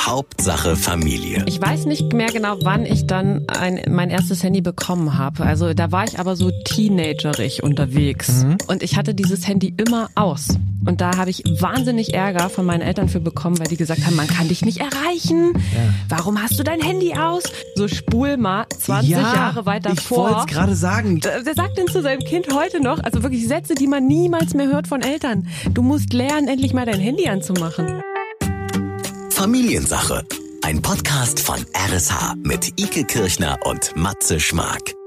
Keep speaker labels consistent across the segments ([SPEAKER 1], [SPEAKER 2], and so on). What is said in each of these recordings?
[SPEAKER 1] Hauptsache Familie.
[SPEAKER 2] Ich weiß nicht mehr genau, wann ich dann ein, mein erstes Handy bekommen habe. Also da war ich aber so teenagerig unterwegs.
[SPEAKER 3] Mhm.
[SPEAKER 2] Und ich hatte dieses Handy immer aus. Und da habe ich wahnsinnig Ärger von meinen Eltern für bekommen, weil die gesagt haben, man kann dich nicht erreichen. Warum hast du dein Handy aus? So spul mal 20 Jahre weiter
[SPEAKER 3] ich
[SPEAKER 2] vor.
[SPEAKER 3] wollte es gerade sagen.
[SPEAKER 2] Wer sagt denn zu seinem Kind heute noch, also wirklich Sätze, die man niemals mehr hört von Eltern. Du musst lernen, endlich mal dein Handy anzumachen.
[SPEAKER 1] Familiensache. Ein Podcast von RSH mit Ike Kirchner und Matze Schmark.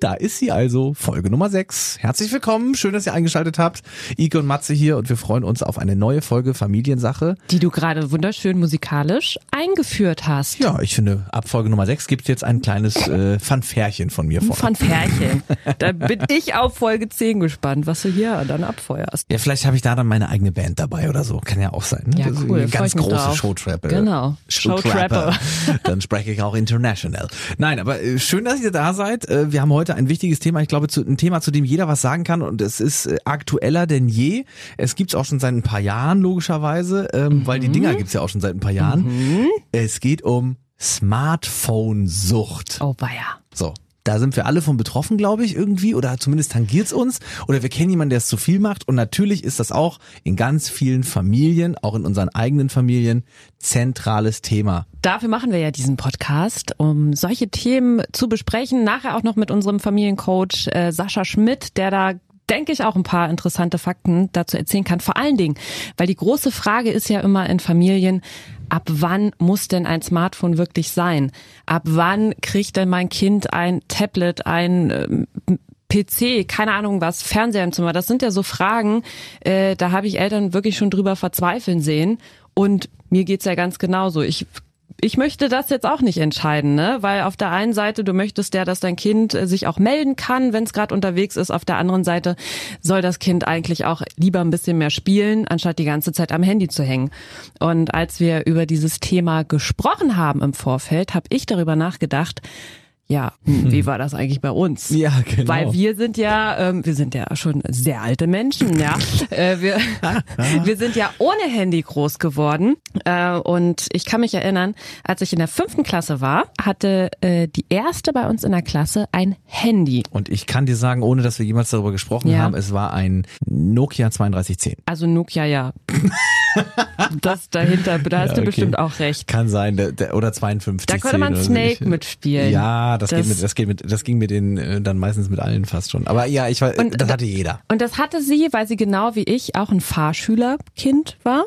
[SPEAKER 3] Da ist sie also, Folge Nummer 6. Herzlich willkommen, schön, dass ihr eingeschaltet habt. Ike und Matze hier und wir freuen uns auf eine neue Folge Familiensache.
[SPEAKER 2] Die du gerade wunderschön musikalisch eingeführt hast.
[SPEAKER 3] Ja, ich finde, ab Folge Nummer 6 gibt jetzt ein kleines äh, Fanfärchen von mir vor.
[SPEAKER 2] Von Färchen. Da bin ich auf Folge 10 gespannt, was du hier dann abfeuerst.
[SPEAKER 3] Ja, vielleicht habe ich da dann meine eigene Band dabei oder so. Kann ja auch sein.
[SPEAKER 2] Ja,
[SPEAKER 3] Das
[SPEAKER 2] cool,
[SPEAKER 3] ganz große. Showtrapper.
[SPEAKER 2] Genau, Showtrapper.
[SPEAKER 3] Dann spreche ich auch international. Nein, aber äh, schön, dass ihr da seid. Äh, Wir haben heute ein wichtiges Thema. Ich glaube, zu, ein Thema, zu dem jeder was sagen kann. Und es ist äh, aktueller denn je. Es gibt's auch schon seit ein paar Jahren, logischerweise, ähm, weil die Dinger gibt's ja auch schon seit ein paar Jahren. Es geht um Smartphone-Sucht.
[SPEAKER 2] Oh weia.
[SPEAKER 3] So. Da sind wir alle von betroffen, glaube ich, irgendwie, oder zumindest tangiert's uns, oder wir kennen jemanden, der es zu viel macht. Und natürlich ist das auch in ganz vielen Familien, auch in unseren eigenen Familien, zentrales Thema.
[SPEAKER 2] Dafür machen wir ja diesen Podcast, um solche Themen zu besprechen. Nachher auch noch mit unserem Familiencoach äh, Sascha Schmidt, der da denke ich auch ein paar interessante Fakten dazu erzählen kann. Vor allen Dingen, weil die große Frage ist ja immer in Familien, ab wann muss denn ein Smartphone wirklich sein? Ab wann kriegt denn mein Kind ein Tablet, ein ähm, PC, keine Ahnung was, Fernseher im Zimmer? Das sind ja so Fragen, äh, da habe ich Eltern wirklich schon drüber verzweifeln sehen. Und mir geht's ja ganz genauso. Ich ich möchte das jetzt auch nicht entscheiden, ne? Weil auf der einen Seite, du möchtest ja, dass dein Kind äh, sich auch melden kann, wenn es gerade unterwegs ist. Auf der anderen Seite soll das Kind eigentlich auch lieber ein bisschen mehr spielen, anstatt die ganze Zeit am Handy zu hängen. Und als wir über dieses Thema gesprochen haben im Vorfeld, habe ich darüber nachgedacht, ja, hm, wie war das eigentlich bei uns?
[SPEAKER 3] Ja, genau.
[SPEAKER 2] Weil wir sind ja, ähm, wir sind ja schon sehr alte Menschen, ja. äh, wir, wir sind ja ohne Handy groß geworden. Äh, und ich kann mich erinnern, als ich in der fünften Klasse war, hatte äh, die erste bei uns in der Klasse ein Handy.
[SPEAKER 3] Und ich kann dir sagen, ohne dass wir jemals darüber gesprochen
[SPEAKER 2] Ja.
[SPEAKER 3] haben, es war ein Nokia 3210.
[SPEAKER 2] Also Nokia, ja. das dahinter, da hast
[SPEAKER 3] Ja,
[SPEAKER 2] du
[SPEAKER 3] okay.
[SPEAKER 2] bestimmt auch recht.
[SPEAKER 3] Kann sein, der, der, oder 52.
[SPEAKER 2] Da konnte man
[SPEAKER 3] so.
[SPEAKER 2] Snake
[SPEAKER 3] Ich-
[SPEAKER 2] mitspielen.
[SPEAKER 3] Ja, das,
[SPEAKER 2] Das-
[SPEAKER 3] geht mit, das geht mit, das ging mit den äh, dann meistens mit allen fast schon. Aber ja, ich war,
[SPEAKER 2] Und
[SPEAKER 3] das
[SPEAKER 2] da-
[SPEAKER 3] hatte jeder.
[SPEAKER 2] Und das hatte sie, weil sie genau wie ich auch ein Fahrschülerkind war.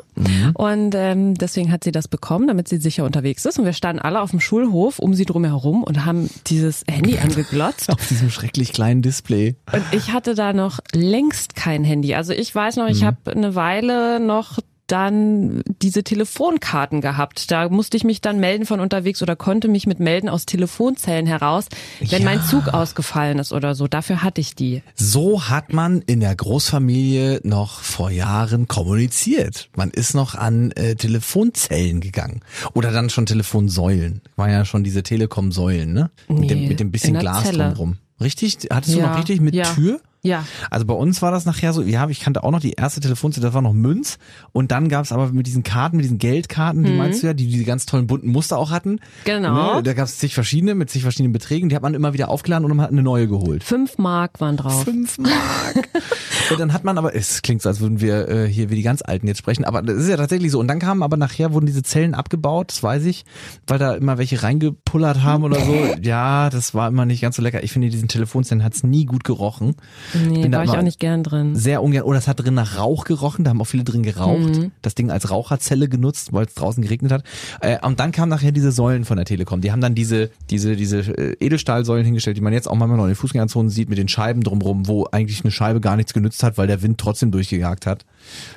[SPEAKER 2] Und ähm, deswegen hat sie das bekommen, damit sie sicher unterwegs ist. Und wir standen alle auf dem Schulhof um sie drum herum und haben dieses Handy angeglotzt.
[SPEAKER 3] Auf diesem schrecklich kleinen Display.
[SPEAKER 2] Und ich hatte da noch längst kein Handy. Also ich weiß noch, ich habe eine Weile noch dann diese Telefonkarten gehabt. Da musste ich mich dann melden von unterwegs oder konnte mich mit melden aus Telefonzellen heraus, wenn
[SPEAKER 3] Ja.
[SPEAKER 2] mein Zug ausgefallen ist oder so. Dafür hatte ich die.
[SPEAKER 3] So hat man in der Großfamilie noch vor Jahren kommuniziert. Man ist noch an äh, Telefonzellen gegangen. Oder dann schon Telefonsäulen. War ja schon diese Telekom-Säulen, ne? mit, dem,
[SPEAKER 2] Nee,
[SPEAKER 3] mit dem bisschen Glas
[SPEAKER 2] Zelle.
[SPEAKER 3] drumrum. Richtig? Hattest du
[SPEAKER 2] Ja,
[SPEAKER 3] noch richtig mit
[SPEAKER 2] ja.
[SPEAKER 3] Tür?
[SPEAKER 2] Ja.
[SPEAKER 3] Also bei uns war das nachher so, ja, ich kannte auch noch die erste Telefonzelle, das war noch Münz. Und dann gab's aber mit diesen Karten, mit diesen Geldkarten, die meinst du ja, die diese ganz tollen bunten Muster auch hatten.
[SPEAKER 2] Mhm. Genau.
[SPEAKER 3] Ne? Da gab's zig verschiedene mit zig verschiedenen Beträgen. Die hat man immer wieder aufgeladen und man hat eine neue geholt.
[SPEAKER 2] Fünf Mark waren drauf.
[SPEAKER 3] Fünf Mark. und dann hat man aber, es klingt so, als würden wir äh, hier wie die ganz Alten jetzt sprechen, aber das ist ja tatsächlich so. Und dann kamen aber nachher, wurden diese Zellen abgebaut, das weiß ich, weil da immer welche reingepullert haben oder so. Ja, das war immer nicht ganz so lecker. Ich finde, diesen Telefonzellen hat's nie gut gerochen.
[SPEAKER 2] Nee,
[SPEAKER 3] bin da
[SPEAKER 2] war ich auch nicht gern drin.
[SPEAKER 3] Sehr ungern. Oder es hat drin nach Rauch gerochen, da haben auch viele drin geraucht.
[SPEAKER 2] Mhm.
[SPEAKER 3] Das Ding als Raucherzelle genutzt, weil es draußen geregnet hat. Äh, und dann kamen nachher diese Säulen von der Telekom. Die haben dann diese, diese, diese äh, Edelstahlsäulen hingestellt, die man jetzt auch manchmal noch in den Fußgängerzonen sieht, mit den Scheiben drumrum, wo eigentlich eine Scheibe gar nichts genützt hat, weil der Wind trotzdem durchgejagt hat.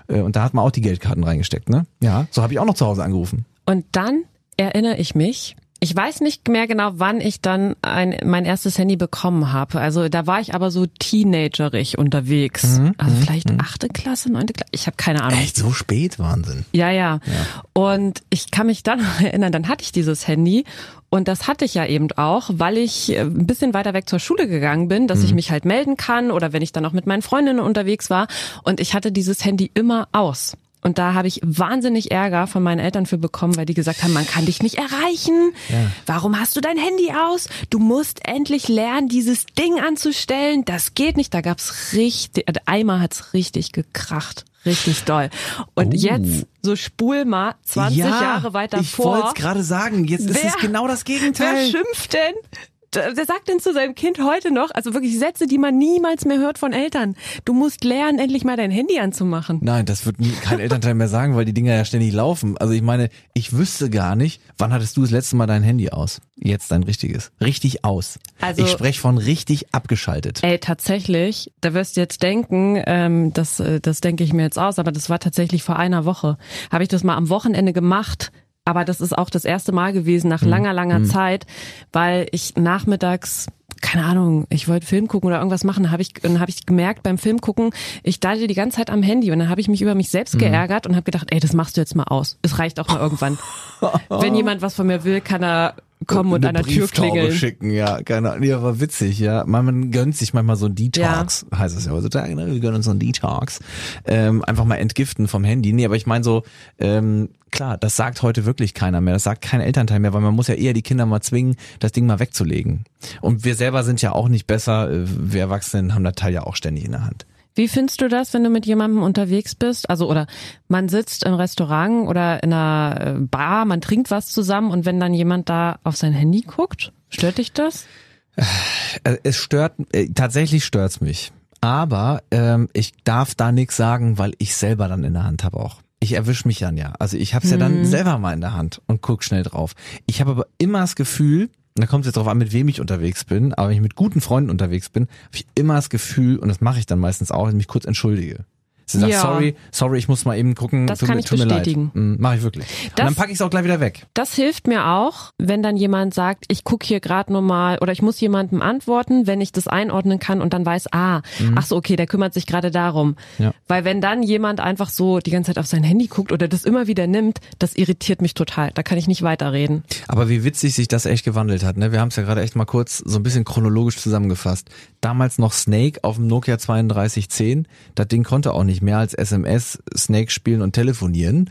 [SPEAKER 3] Äh, und da hat man auch die Geldkarten reingesteckt, ne? Ja, so habe ich auch noch zu Hause angerufen.
[SPEAKER 2] Und dann erinnere ich mich, Ich weiß nicht mehr genau, wann ich dann ein, mein erstes Handy bekommen habe. Also da war ich aber so teenagerig unterwegs.
[SPEAKER 3] Mhm,
[SPEAKER 2] also vielleicht achte Klasse, neunte Klasse. Ich habe keine Ahnung.
[SPEAKER 3] Echt so spät? Wahnsinn.
[SPEAKER 2] Ja, ja, Und ich kann mich dann noch erinnern, dann hatte ich dieses Handy und das hatte ich ja eben auch, weil ich äh, ein bisschen weiter weg zur Schule gegangen bin, dass ich mich halt melden kann oder wenn ich dann auch mit meinen Freundinnen unterwegs war. Und ich hatte dieses Handy immer aus. Und da habe ich wahnsinnig Ärger von meinen Eltern für bekommen, weil die gesagt haben, man kann dich nicht erreichen. Warum hast du dein Handy aus? Du musst endlich lernen, dieses Ding anzustellen. Das geht nicht. Da gab's richtig, äh, einmal hat's richtig gekracht. Richtig doll. Und
[SPEAKER 3] Oh.
[SPEAKER 2] jetzt, so spul mal 20 Jahre weiter
[SPEAKER 3] ich
[SPEAKER 2] vor.
[SPEAKER 3] wollte es gerade sagen. Jetzt ist
[SPEAKER 2] Wer-
[SPEAKER 3] es genau das
[SPEAKER 2] Wer
[SPEAKER 3] Gegenteil.
[SPEAKER 2] schimpft denn? Wer sagt denn zu seinem Kind heute noch, also wirklich Sätze, die man niemals mehr hört von Eltern. Du musst lernen, endlich mal dein Handy anzumachen.
[SPEAKER 3] Nein, das wird nie, kein Elternteil mehr sagen, weil die Dinger ja ständig laufen. Also ich meine, ich wüsste gar nicht, wann hattest du das letzte Mal dein Handy aus? Jetzt dein richtiges. Richtig aus.
[SPEAKER 2] Also-
[SPEAKER 3] ich spreche von richtig abgeschaltet.
[SPEAKER 2] Ey, tatsächlich, da wirst du jetzt denken, ähm, das, äh, das denke ich mir jetzt aus, aber das war tatsächlich vor einer Woche. Habe ich das mal am Wochenende gemacht. Aber das ist auch das erste Mal gewesen nach langer, langer Zeit, weil ich nachmittags keine Ahnung, ich wollte Film gucken oder irgendwas machen, habe ich dann habe ich gemerkt beim Film gucken, ich dachte die ganze Zeit am Handy und dann habe ich mich über mich selbst geärgert und habe gedacht, ey, das machst du jetzt mal aus. Es reicht auch mal irgendwann. Wenn jemand was von mir will, kann er kommen und
[SPEAKER 3] Eine
[SPEAKER 2] an der Tür klingeln.
[SPEAKER 3] schicken, ja, keine Ahnung. Ja, war witzig, ja. Man, man gönnt sich manchmal so ein Detox, heißt es ja heutzutage, ne? Wir gönnen uns so ein Detox. Ähm, einfach mal entgiften vom Handy. Nee, aber ich meine so, ähm, klar, das sagt heute wirklich keiner mehr. Das sagt kein Elternteil mehr, weil man muss ja eher die Kinder mal zwingen, das Ding mal wegzulegen. Und wir selber sind ja auch nicht besser. Äh, Wir Erwachsenen haben das Teil ja auch ständig in der Hand.
[SPEAKER 2] Wie findest du das, wenn du mit jemandem unterwegs bist? Also oder man sitzt im Restaurant oder in einer äh, Bar, man trinkt was zusammen und wenn dann jemand da auf sein Handy guckt, stört dich das?
[SPEAKER 3] Äh, Es stört, tatsächlich stört's mich. Aber ähm, ich darf da nichts sagen, weil ich selber dann in der Hand habe auch. Ich erwisch mich dann ja. Also ich hab's ja dann selber mal in der Hand und guck schnell drauf. Ich habe aber immer das Gefühl, da kommt es jetzt drauf an, mit wem ich unterwegs bin, aber wenn ich mit guten Freunden unterwegs bin, habe ich immer das Gefühl, und das mache ich dann meistens auch, dass ich mich kurz entschuldige. Sie sagt,
[SPEAKER 2] Ja.
[SPEAKER 3] sorry, sorry, ich muss mal eben gucken.
[SPEAKER 2] Das
[SPEAKER 3] tut
[SPEAKER 2] kann
[SPEAKER 3] mir-
[SPEAKER 2] ich
[SPEAKER 3] tut mir
[SPEAKER 2] bestätigen.
[SPEAKER 3] Leid. Mache ich wirklich. und
[SPEAKER 2] Das-
[SPEAKER 3] dann packe ich es auch gleich wieder weg.
[SPEAKER 2] Das hilft mir auch, wenn dann jemand sagt, ich gucke hier gerade nur mal oder ich muss jemandem antworten, wenn ich das einordnen kann und dann weiß, ah, ach so, okay, der kümmert sich gerade darum.
[SPEAKER 3] Ja.
[SPEAKER 2] Weil wenn dann jemand einfach so die ganze Zeit auf sein Handy guckt oder das immer wieder nimmt, das irritiert mich total. Da kann ich nicht weiterreden.
[SPEAKER 3] Aber wie witzig sich das echt gewandelt hat. Ne? Wir haben es ja gerade echt mal kurz so ein bisschen chronologisch zusammengefasst. Damals noch Snake auf dem Nokia 3210. Das Ding konnte auch nicht mehr als SMS Snake spielen und telefonieren.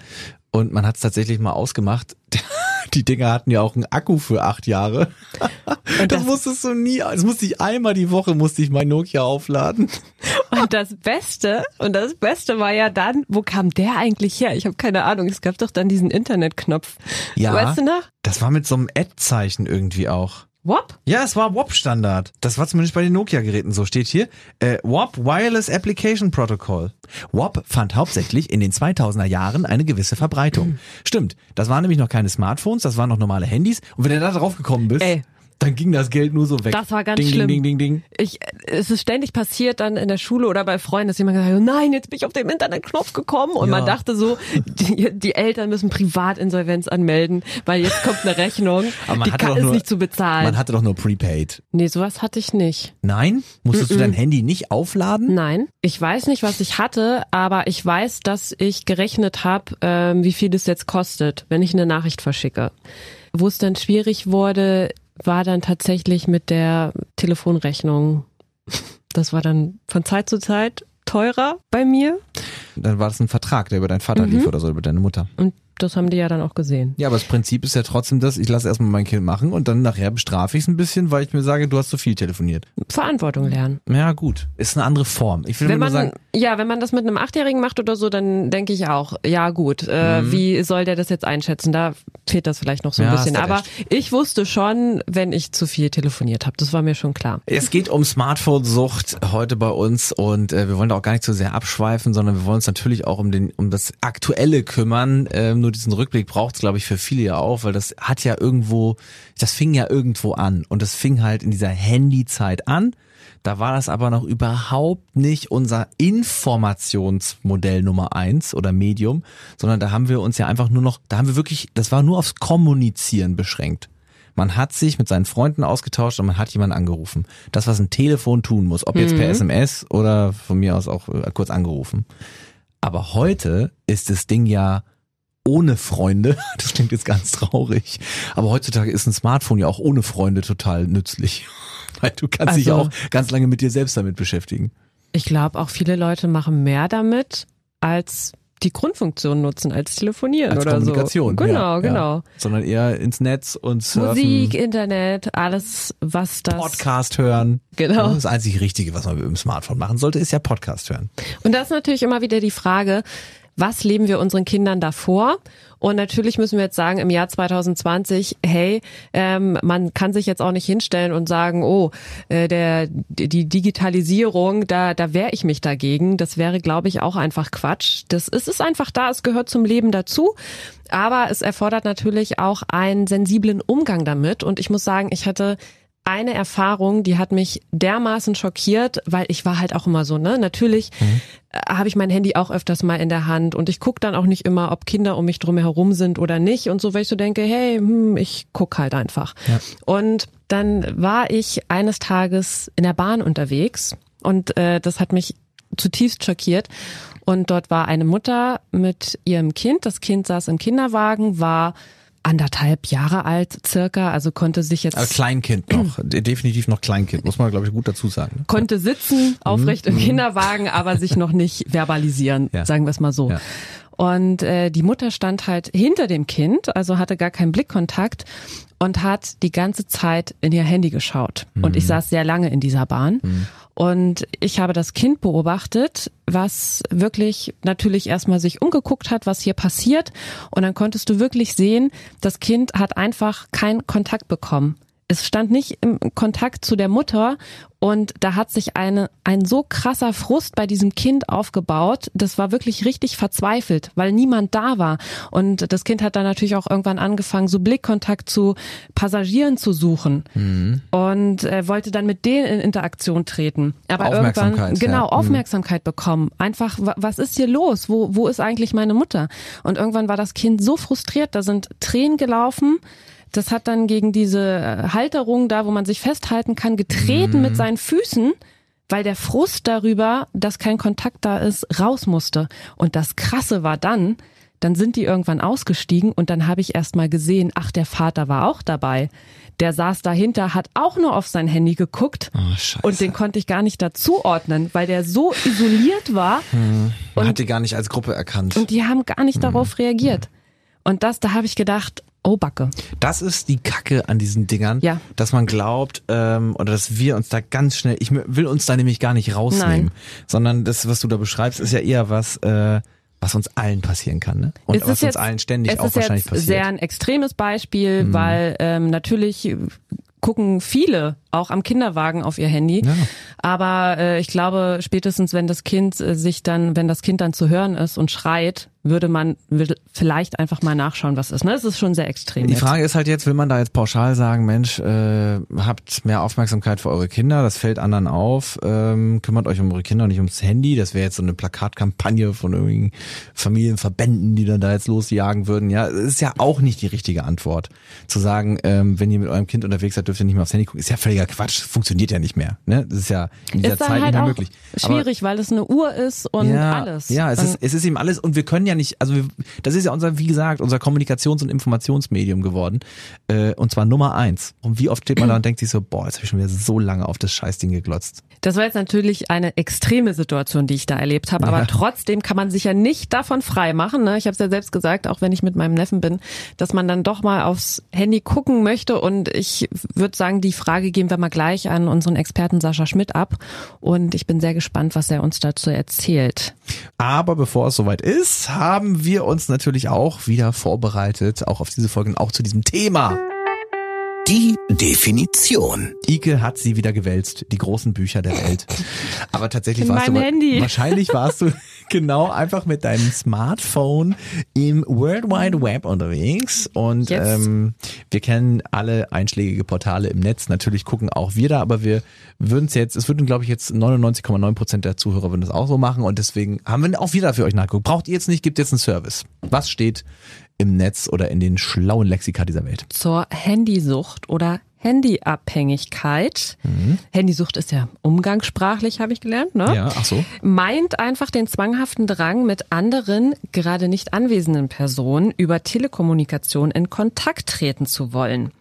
[SPEAKER 3] Und man hat es tatsächlich mal ausgemacht. Die Dinger hatten ja auch einen Akku für acht Jahre. das,
[SPEAKER 2] das-
[SPEAKER 3] musstest du nie, das musste ich einmal die Woche, musste ich mein Nokia aufladen.
[SPEAKER 2] Und das Beste, und das Beste war ja dann, wo kam der eigentlich her? Ich habe keine Ahnung. Es gab doch dann diesen Internetknopf.
[SPEAKER 3] Ja.
[SPEAKER 2] Weißt du noch?
[SPEAKER 3] Das war mit so einem Ad-Zeichen irgendwie auch.
[SPEAKER 2] Wop?
[SPEAKER 3] Ja, es war WAP-Standard. Das war zumindest bei den Nokia-Geräten so. Steht hier, äh, WAP Wireless Application Protocol. WAP fand hauptsächlich in den 2000er Jahren eine gewisse Verbreitung. Stimmt, das waren nämlich noch keine Smartphones, das waren noch normale Handys. Und wenn du da drauf gekommen bist,
[SPEAKER 2] Ey.
[SPEAKER 3] Dann ging das Geld nur so weg.
[SPEAKER 2] Das war ganz
[SPEAKER 3] ding,
[SPEAKER 2] schlimm.
[SPEAKER 3] Ding, ding, ding, ding.
[SPEAKER 2] Ich, es ist ständig passiert dann in der Schule oder bei Freunden, dass jemand gesagt hat, nein, jetzt bin ich auf den Internetknopf gekommen und
[SPEAKER 3] Ja.
[SPEAKER 2] man dachte so, die, die Eltern müssen Privatinsolvenz anmelden, weil jetzt kommt eine Rechnung,
[SPEAKER 3] Aber man
[SPEAKER 2] die
[SPEAKER 3] hatte
[SPEAKER 2] kann,
[SPEAKER 3] nur-
[SPEAKER 2] nicht zu bezahlen.
[SPEAKER 3] Man hatte doch nur Prepaid.
[SPEAKER 2] nee, sowas hatte ich nicht.
[SPEAKER 3] Nein? Musstest du dein Handy nicht aufladen?
[SPEAKER 2] Nein, ich weiß nicht, was ich hatte, aber ich weiß, dass ich gerechnet habe, ähm, wie viel es jetzt kostet, wenn ich eine Nachricht verschicke. Wo es dann schwierig wurde, war dann tatsächlich mit der Telefonrechnung. Das war dann von Zeit zu Zeit teurer bei mir
[SPEAKER 3] Dann war das ein Vertrag, der über deinen Vater
[SPEAKER 2] Mhm.
[SPEAKER 3] lief oder so, über deine Mutter.
[SPEAKER 2] und das haben die ja dann auch gesehen.
[SPEAKER 3] Ja, aber das Prinzip ist ja trotzdem das, ich lasse erstmal mein Kind machen und dann nachher bestrafe ich es ein bisschen, weil ich mir sage, du hast zu viel telefoniert.
[SPEAKER 2] Verantwortung lernen.
[SPEAKER 3] Ja, gut. Ist eine andere Form. Ich will
[SPEAKER 2] Wenn
[SPEAKER 3] nur
[SPEAKER 2] man,
[SPEAKER 3] sagen,
[SPEAKER 2] ja, wenn man das mit einem Achtjährigen macht oder so, dann denke ich auch, ja gut, äh,
[SPEAKER 3] Mhm.
[SPEAKER 2] wie soll der das jetzt einschätzen? Da fehlt das vielleicht noch so ein
[SPEAKER 3] Ja,
[SPEAKER 2] bisschen. Aber ich wusste schon, wenn ich zu viel telefoniert habe. Das war mir schon klar.
[SPEAKER 3] es geht um Smartphone-Sucht heute bei uns und äh, wir wollen da auch gar nicht so sehr abschweifen, sondern wir wollen uns natürlich auch um den um das Aktuelle kümmern. Ähm, nur diesen Rückblick braucht es, glaube ich, für viele ja auch, weil das hat ja irgendwo, das fing ja irgendwo an und das fing halt in dieser Handyzeit an. Da war das aber noch überhaupt nicht unser Informationsmodell Nummer eins oder Medium, sondern da haben wir uns ja einfach nur noch, da haben wir wirklich, das war nur aufs Kommunizieren beschränkt. Man hat sich mit seinen Freunden ausgetauscht und man hat jemanden angerufen. Das, was ein Telefon tun muss, ob jetzt per SMS oder von mir aus auch äh, kurz angerufen. Aber heute ist das Ding ja ohne Freunde. Das klingt jetzt ganz traurig. Aber heutzutage ist ein Smartphone ja auch ohne Freunde total nützlich. Weil du kannst dich ja
[SPEAKER 2] Also-
[SPEAKER 3] auch ganz lange mit dir selbst damit beschäftigen.
[SPEAKER 2] Ich glaube, auch viele Leute machen mehr damit, als die Grundfunktion nutzen, als telefonieren
[SPEAKER 3] Als
[SPEAKER 2] oder
[SPEAKER 3] Kommunikation.
[SPEAKER 2] so. Genau,
[SPEAKER 3] ja,
[SPEAKER 2] genau.
[SPEAKER 3] Ja. Sondern eher ins Netz und surfen.
[SPEAKER 2] Musik, Internet, alles, was das.
[SPEAKER 3] Podcast hören.
[SPEAKER 2] Genau.
[SPEAKER 3] Das einzig Richtige, was man mit dem Smartphone machen sollte, ist ja Podcast hören.
[SPEAKER 2] Und das ist natürlich immer wieder die Frage, was leben wir unseren Kindern davor? Und natürlich müssen wir jetzt sagen, im Jahr 2020, hey, ähm, man kann sich jetzt auch nicht hinstellen und sagen, oh, äh, der, die Digitalisierung, da, da wehre ich mich dagegen. Das wäre, glaube ich, auch einfach Quatsch. Das ist, ist einfach da, es gehört zum Leben dazu. Aber es erfordert natürlich auch einen sensiblen Umgang damit. Und ich muss sagen, ich hatte eine Erfahrung, die hat mich dermaßen schockiert, weil ich war halt auch immer so, ne? Natürlich äh, habe ich mein Handy auch öfters mal in der Hand und ich guck dann auch nicht immer, ob Kinder um mich drum herum sind oder nicht und so, weil ich so denke, hey, hm, ich guck halt einfach. Und dann war ich eines Tages in der Bahn unterwegs und äh, das hat mich zutiefst schockiert. Und dort war eine Mutter mit ihrem Kind. Das Kind saß im Kinderwagen, war anderthalb Jahre alt circa, also konnte sich jetzt
[SPEAKER 3] Aber Kleinkind noch. De- Definitiv noch Kleinkind, muss man, glaube ich, gut dazu sagen.
[SPEAKER 2] konnte sitzen, aufrecht im Kinderwagen, aber sich noch nicht verbalisieren,
[SPEAKER 3] Ja.
[SPEAKER 2] sagen wir es mal so.
[SPEAKER 3] Ja.
[SPEAKER 2] Und äh, die Mutter stand halt hinter dem Kind, also hatte gar keinen Blickkontakt und hat die ganze Zeit in ihr Handy geschaut. Und ich saß sehr lange in dieser Bahn. Und ich habe das Kind beobachtet, was wirklich natürlich erstmal sich umgeguckt hat, was hier passiert. Und dann konntest du wirklich sehen, das Kind hat einfach keinen Kontakt bekommen. Es stand nicht im Kontakt zu der Mutter und da hat sich eine, ein so krasser Frust bei diesem Kind aufgebaut. Das war wirklich richtig verzweifelt, weil niemand da war. Und das Kind hat dann natürlich auch irgendwann angefangen, so Blickkontakt zu Passagieren zu suchen und äh, wollte dann mit denen in Interaktion treten. Aber irgendwann,
[SPEAKER 3] Aufmerksamkeit,
[SPEAKER 2] genau,
[SPEAKER 3] ja. Mhm.
[SPEAKER 2] Aufmerksamkeit bekommen. Einfach, wa- was ist hier los? Wo, wo ist eigentlich meine Mutter? Und irgendwann war das Kind so frustriert, da sind Tränen gelaufen. Das hat dann gegen diese äh, Halterung da, wo man sich festhalten kann, getreten
[SPEAKER 3] Mhm.
[SPEAKER 2] mit seinen Füßen, weil der Frust darüber, dass kein Kontakt da ist, raus musste. Und das Krasse war dann, dann sind die irgendwann ausgestiegen und dann habe ich erst mal gesehen, ach, der Vater war auch dabei. Der saß dahinter, hat auch nur auf sein Handy geguckt
[SPEAKER 3] Oh,
[SPEAKER 2] und den konnte ich gar nicht dazuordnen, weil der so isoliert war
[SPEAKER 3] Man hat die gar nicht als Gruppe erkannt.
[SPEAKER 2] und die haben gar nicht
[SPEAKER 3] Mhm.
[SPEAKER 2] darauf reagiert. Und das, da habe ich gedacht, oh Backe.
[SPEAKER 3] Das ist die Kacke an diesen Dingern,
[SPEAKER 2] Ja.
[SPEAKER 3] dass man glaubt ähm, oder dass wir uns da ganz schnell, ich will uns da nämlich gar nicht rausnehmen,
[SPEAKER 2] Nein.
[SPEAKER 3] sondern das, was du da beschreibst, ist ja eher was, äh, was uns allen passieren kann, ne? Und
[SPEAKER 2] Es
[SPEAKER 3] was
[SPEAKER 2] ist
[SPEAKER 3] uns
[SPEAKER 2] jetzt-
[SPEAKER 3] allen ständig auch
[SPEAKER 2] ist
[SPEAKER 3] wahrscheinlich
[SPEAKER 2] jetzt
[SPEAKER 3] passiert. Mhm.
[SPEAKER 2] sehr ein extremes Beispiel, weil ähm, natürlich gucken viele auch am Kinderwagen auf ihr Handy.
[SPEAKER 3] Ja.
[SPEAKER 2] Aber äh, ich glaube, spätestens wenn das Kind äh, sich dann, wenn das Kind dann zu hören ist und schreit, würde man vielleicht einfach mal nachschauen, was ist. Ne? Es ist schon sehr extrem.
[SPEAKER 3] Die
[SPEAKER 2] jetzt.
[SPEAKER 3] Frage ist halt jetzt, will man da jetzt pauschal sagen, Mensch, äh, habt mehr Aufmerksamkeit für eure Kinder, das fällt anderen auf, ähm, kümmert euch um eure Kinder und nicht ums Handy. Das wäre jetzt so eine Plakatkampagne von irgendwelchen Familienverbänden, die dann da jetzt losjagen würden. Ja, das ist ja auch nicht die richtige Antwort. Zu sagen, ähm, wenn ihr mit eurem Kind unterwegs seid, dürft ihr nicht mehr aufs Handy gucken, ist ja völliger Quatsch, funktioniert ja nicht mehr. Ne? Das ist ja in dieser
[SPEAKER 2] ist dann
[SPEAKER 3] Zeit
[SPEAKER 2] halt
[SPEAKER 3] nicht mehr möglich. Aber-
[SPEAKER 2] schwierig, weil es eine Uhr ist und
[SPEAKER 3] ja,
[SPEAKER 2] alles.
[SPEAKER 3] Ja, es
[SPEAKER 2] Und
[SPEAKER 3] ist, es ist eben alles und wir können ja nicht, also wir, das ist ja unser, wie gesagt, unser Kommunikations- und Informationsmedium geworden. Äh, und zwar Nummer eins. Und wie oft steht man da und denkt sich so, boah, jetzt habe ich schon wieder so lange auf das Scheißding geglotzt.
[SPEAKER 2] Das war jetzt natürlich eine extreme Situation, die ich da erlebt habe, aber
[SPEAKER 3] Ja.
[SPEAKER 2] trotzdem kann man sich ja nicht davon frei machen. Ne? Ich habe es ja selbst gesagt, auch wenn ich mit meinem Neffen bin, dass man dann doch mal aufs Handy gucken möchte. Und ich würde sagen, die Frage geben wir mal gleich an unseren Experten Sascha Schmidt ab. Und ich bin sehr gespannt, was er uns dazu erzählt.
[SPEAKER 3] Aber bevor es soweit ist, haben wir uns natürlich auch wieder vorbereitet, auch auf diese Folgen, auch zu diesem Thema.
[SPEAKER 1] Die Definition.
[SPEAKER 3] Ike hat sie wieder gewälzt, die großen Bücher der Welt. Aber tatsächlich
[SPEAKER 2] In
[SPEAKER 3] warst du
[SPEAKER 2] Handy.
[SPEAKER 3] wahrscheinlich warst du genau einfach mit deinem Smartphone im World Wide Web unterwegs und ähm, wir kennen alle einschlägige Portale im Netz. Natürlich gucken auch wir da, aber wir würden es jetzt, es würden glaube ich jetzt 99,9 Prozent der Zuhörer würden das auch so machen und deswegen haben wir auch wieder für euch nachgeguckt. Braucht ihr jetzt nicht, gibt jetzt einen Service. Was steht im Netz oder in den schlauen Lexika dieser Welt?
[SPEAKER 2] Zur Handysucht oder Handyabhängigkeit. Mhm. Handysucht ist ja umgangssprachlich, habe ich gelernt, ne?
[SPEAKER 3] Ja, ach so.
[SPEAKER 2] Meint einfach den zwanghaften Drang, mit anderen, gerade nicht anwesenden Personen über Telekommunikation in Kontakt treten zu wollen.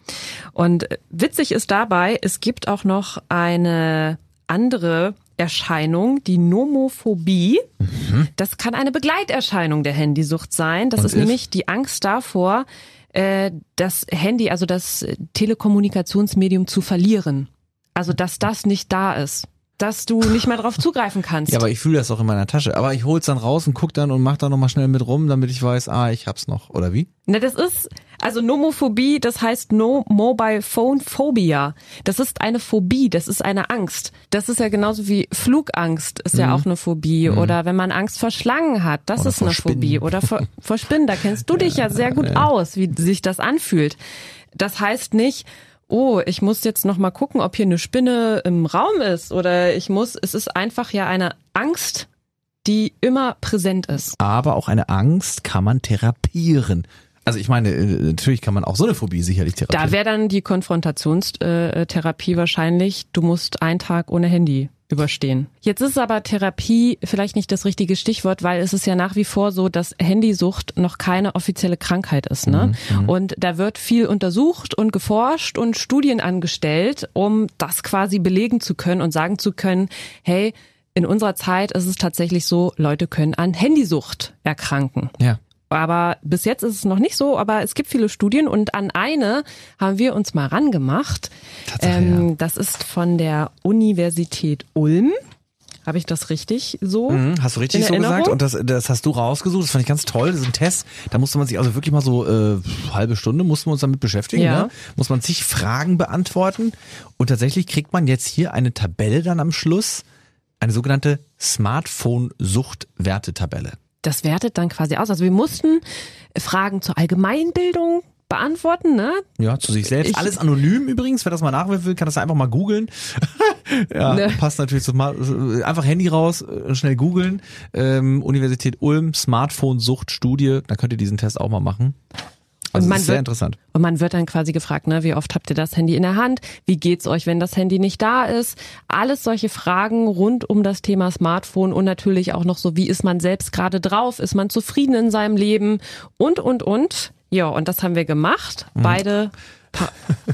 [SPEAKER 2] Und witzig ist dabei, es gibt auch noch eine andere Erscheinung, die Nomophobie. Mhm. Das kann eine Begleiterscheinung der Handysucht sein. Das ist, ist nämlich die Angst davor, äh, das Handy, also das Telekommunikationsmedium zu verlieren. Also dass das nicht da ist dass du nicht mehr drauf zugreifen kannst.
[SPEAKER 3] Ja, aber ich fühle das auch in meiner Tasche. Aber ich hol's dann raus und guck dann und mach da nochmal schnell mit rum, damit ich weiß, ah, ich hab's noch. Oder wie?
[SPEAKER 2] Ne, das ist, also Nomophobie, das heißt No Mobile Phone Phobia. Das ist eine Phobie, das ist eine Angst. Das ist ja genauso wie Flugangst ist mhm. ja auch eine Phobie. Mhm. Oder wenn man Angst vor Schlangen hat, das Oder ist eine Spinnen. Phobie. Oder vor, vor Spinnen, da kennst du dich ja sehr gut aus, wie sich das anfühlt. Das heißt nicht, oh, ich muss jetzt noch mal gucken, ob hier eine Spinne im Raum ist oder ich muss, es ist einfach ja eine Angst, die immer präsent ist.
[SPEAKER 3] Aber auch eine Angst kann man therapieren. Also ich meine, äh, natürlich kann man auch so eine Phobie sicherlich therapieren.
[SPEAKER 2] Da wäre dann die Konfrontationstherapie wahrscheinlich, du musst einen Tag ohne Handy überstehen. Jetzt ist aber Therapie vielleicht nicht das richtige Stichwort, weil es ist ja nach wie vor so, dass Handysucht noch keine offizielle Krankheit ist. Ne? Mhm, mhm. und da wird viel untersucht und geforscht und Studien angestellt, um das quasi belegen zu können und sagen zu können, hey, in unserer Zeit ist es tatsächlich so, Leute können an Handysucht erkranken.
[SPEAKER 3] Ja.
[SPEAKER 2] Aber bis jetzt ist es noch nicht so, aber es gibt viele Studien und an eine haben wir uns mal rangemacht. Ähm, ja. Das ist von der Universität Ulm. Habe ich das richtig so?
[SPEAKER 3] Mhm, hast du richtig so gesagt? Und das, das hast du rausgesucht. Das fand ich ganz toll. Das ist ein Test. Da musste man sich also wirklich mal so äh, halbe Stunde mussten wir uns damit beschäftigen. Ja. Ne? Muss man sich Fragen beantworten. Und tatsächlich kriegt man jetzt hier eine Tabelle dann am Schluss, eine sogenannte Smartphone-Suchtwertetabelle
[SPEAKER 2] das wertet dann quasi aus. Also wir mussten Fragen zur Allgemeinbildung beantworten, ne?
[SPEAKER 3] Ja, zu sich selbst. Ich, Alles anonym übrigens. Wer das mal nachwerfen will, kann das einfach mal googeln. ja, ne. passt natürlich so mal. Einfach Handy raus, äh, schnell googeln. Ähm, Universität Ulm, Smartphone-Sucht-Studie. Da könnt ihr diesen Test auch mal machen. Also und man ist sehr
[SPEAKER 2] wird,
[SPEAKER 3] interessant.
[SPEAKER 2] Und man wird dann quasi gefragt, ne, wie oft habt ihr das Handy in der Hand? Wie geht's euch, wenn das Handy nicht da ist? Alles solche Fragen rund um das Thema Smartphone und natürlich auch noch so, wie ist man selbst gerade drauf? Ist man zufrieden in seinem Leben? Und, und, und. Ja, und das haben wir gemacht. Mhm.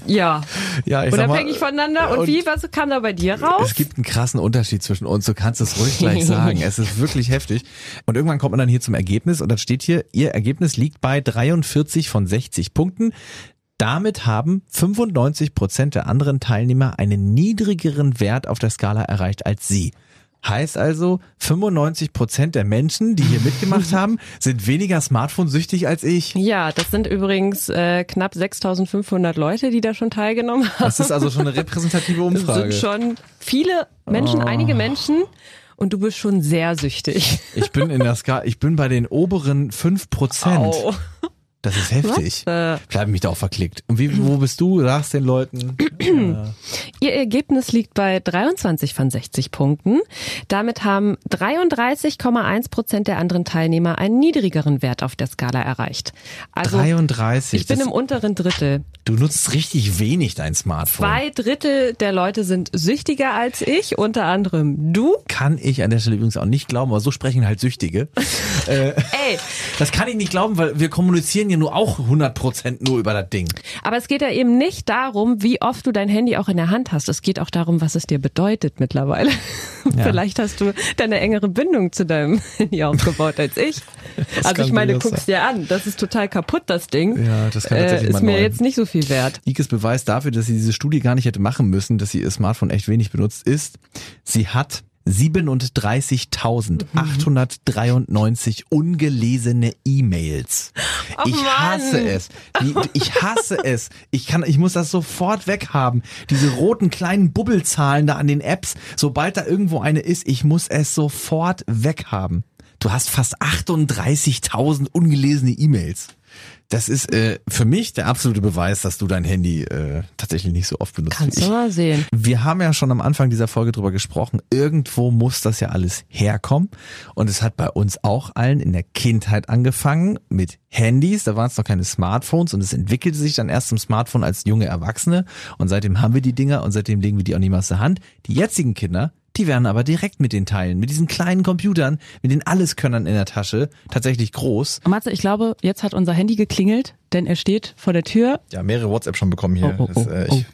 [SPEAKER 2] Ja. ja Unabhängig mal, voneinander. Und, und, wie, was kam da bei dir raus?
[SPEAKER 3] Es gibt einen krassen Unterschied zwischen uns. Du kannst es ruhig gleich sagen. es ist wirklich heftig. Und irgendwann kommt man dann hier zum Ergebnis und dann steht hier, ihr Ergebnis liegt bei 43 von 60 Punkten. Damit haben 95 Prozent der anderen Teilnehmer einen niedrigeren Wert auf der Skala erreicht als sie. Heißt also, 95 Prozent der Menschen, die hier mitgemacht haben, sind weniger Smartphone-süchtig als ich.
[SPEAKER 2] Ja, das sind übrigens äh, knapp 6500 Leute, die da schon teilgenommen haben.
[SPEAKER 3] Das ist also schon eine repräsentative Umfrage.
[SPEAKER 2] Das sind schon viele Menschen, oh. einige Menschen. Und du bist schon sehr süchtig.
[SPEAKER 3] Ich bin in der Skala, ich bin bei den oberen 5 Prozent. Oh. Das ist heftig. Was? Äh, Bleiben mich da auch verklickt. Und wie, wo bist du? Sagst den Leuten.
[SPEAKER 2] Ihr Ergebnis liegt bei 23 von 60 Punkten. Damit haben 33,1 Prozent der anderen Teilnehmer einen niedrigeren Wert auf der Skala erreicht.
[SPEAKER 3] Also 33.
[SPEAKER 2] Ich bin im unteren Drittel.
[SPEAKER 3] Du nutzt richtig wenig dein Smartphone.
[SPEAKER 2] Zwei Drittel der Leute sind süchtiger als ich, unter anderem du.
[SPEAKER 3] Kann ich an der Stelle übrigens auch nicht glauben, aber so sprechen halt Süchtige. äh, Ey. Das kann ich nicht glauben, weil wir kommunizieren ja ja nur auch 100% nur über das Ding.
[SPEAKER 2] Aber es geht ja eben nicht darum, wie oft du dein Handy auch in der Hand hast. Es geht auch darum, was es dir bedeutet mittlerweile. Ja. Vielleicht hast du deine engere Bindung zu deinem Handy aufgebaut als ich. Das also ich meine, guck's dir an. Das ist total kaputt, das Ding.
[SPEAKER 3] Ja, das kann tatsächlich
[SPEAKER 2] äh, Ist mir jetzt nicht so viel wert.
[SPEAKER 3] Ikes Beweis dafür, dass sie diese Studie gar nicht hätte machen müssen, dass sie ihr Smartphone echt wenig benutzt, ist, sie hat 37.893 ungelesene E-Mails. Ich hasse es. Ich hasse es. Ich kann, ich muss das sofort weghaben. Diese roten kleinen Bubbelzahlen da an den Apps. Sobald da irgendwo eine ist, ich muss es sofort weghaben. Du hast fast 38.000 ungelesene E-Mails. Das ist äh, für mich der absolute Beweis, dass du dein Handy äh, tatsächlich nicht so oft benutzt.
[SPEAKER 2] Kannst du mal sehen.
[SPEAKER 3] Wir haben ja schon am Anfang dieser Folge drüber gesprochen. Irgendwo muss das ja alles herkommen. Und es hat bei uns auch allen in der Kindheit angefangen mit Handys. Da waren es noch keine Smartphones und es entwickelte sich dann erst zum Smartphone als junge Erwachsene. Und seitdem haben wir die Dinger und seitdem legen wir die auch nicht mehr aus der Hand. Die jetzigen Kinder, die werden aber direkt mit den Teilen, mit diesen kleinen Computern, mit den Alleskönnern in der Tasche, tatsächlich groß.
[SPEAKER 2] Matze, ich glaube, jetzt hat unser Handy geklingelt, denn er steht vor der Tür.
[SPEAKER 3] Ja, mehrere WhatsApp schon bekommen hier.
[SPEAKER 2] Oh, oh,
[SPEAKER 3] Das,
[SPEAKER 2] oh,
[SPEAKER 3] äh, ich,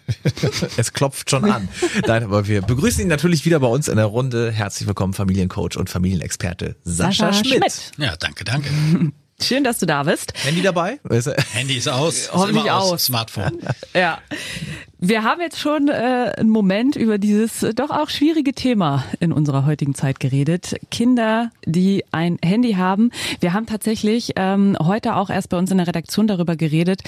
[SPEAKER 3] es klopft schon an. Nein, aber wir begrüßen ihn natürlich wieder bei uns in der Runde. Herzlich willkommen, Familiencoach und Familienexperte Sascha, Schmidt.
[SPEAKER 4] Ja, danke, danke.
[SPEAKER 2] Schön, dass du da bist.
[SPEAKER 3] Handy dabei? Ist
[SPEAKER 4] Handy ist aus, ist
[SPEAKER 2] Hoffentlich
[SPEAKER 4] immer aus.
[SPEAKER 2] aus.
[SPEAKER 4] Smartphone.
[SPEAKER 2] Ja. Wir haben jetzt schon äh, einen Moment über dieses äh, doch auch schwierige Thema in unserer heutigen Zeit geredet. Kinder, die ein Handy haben. Wir haben tatsächlich ähm, heute auch erst bei uns in der Redaktion darüber geredet,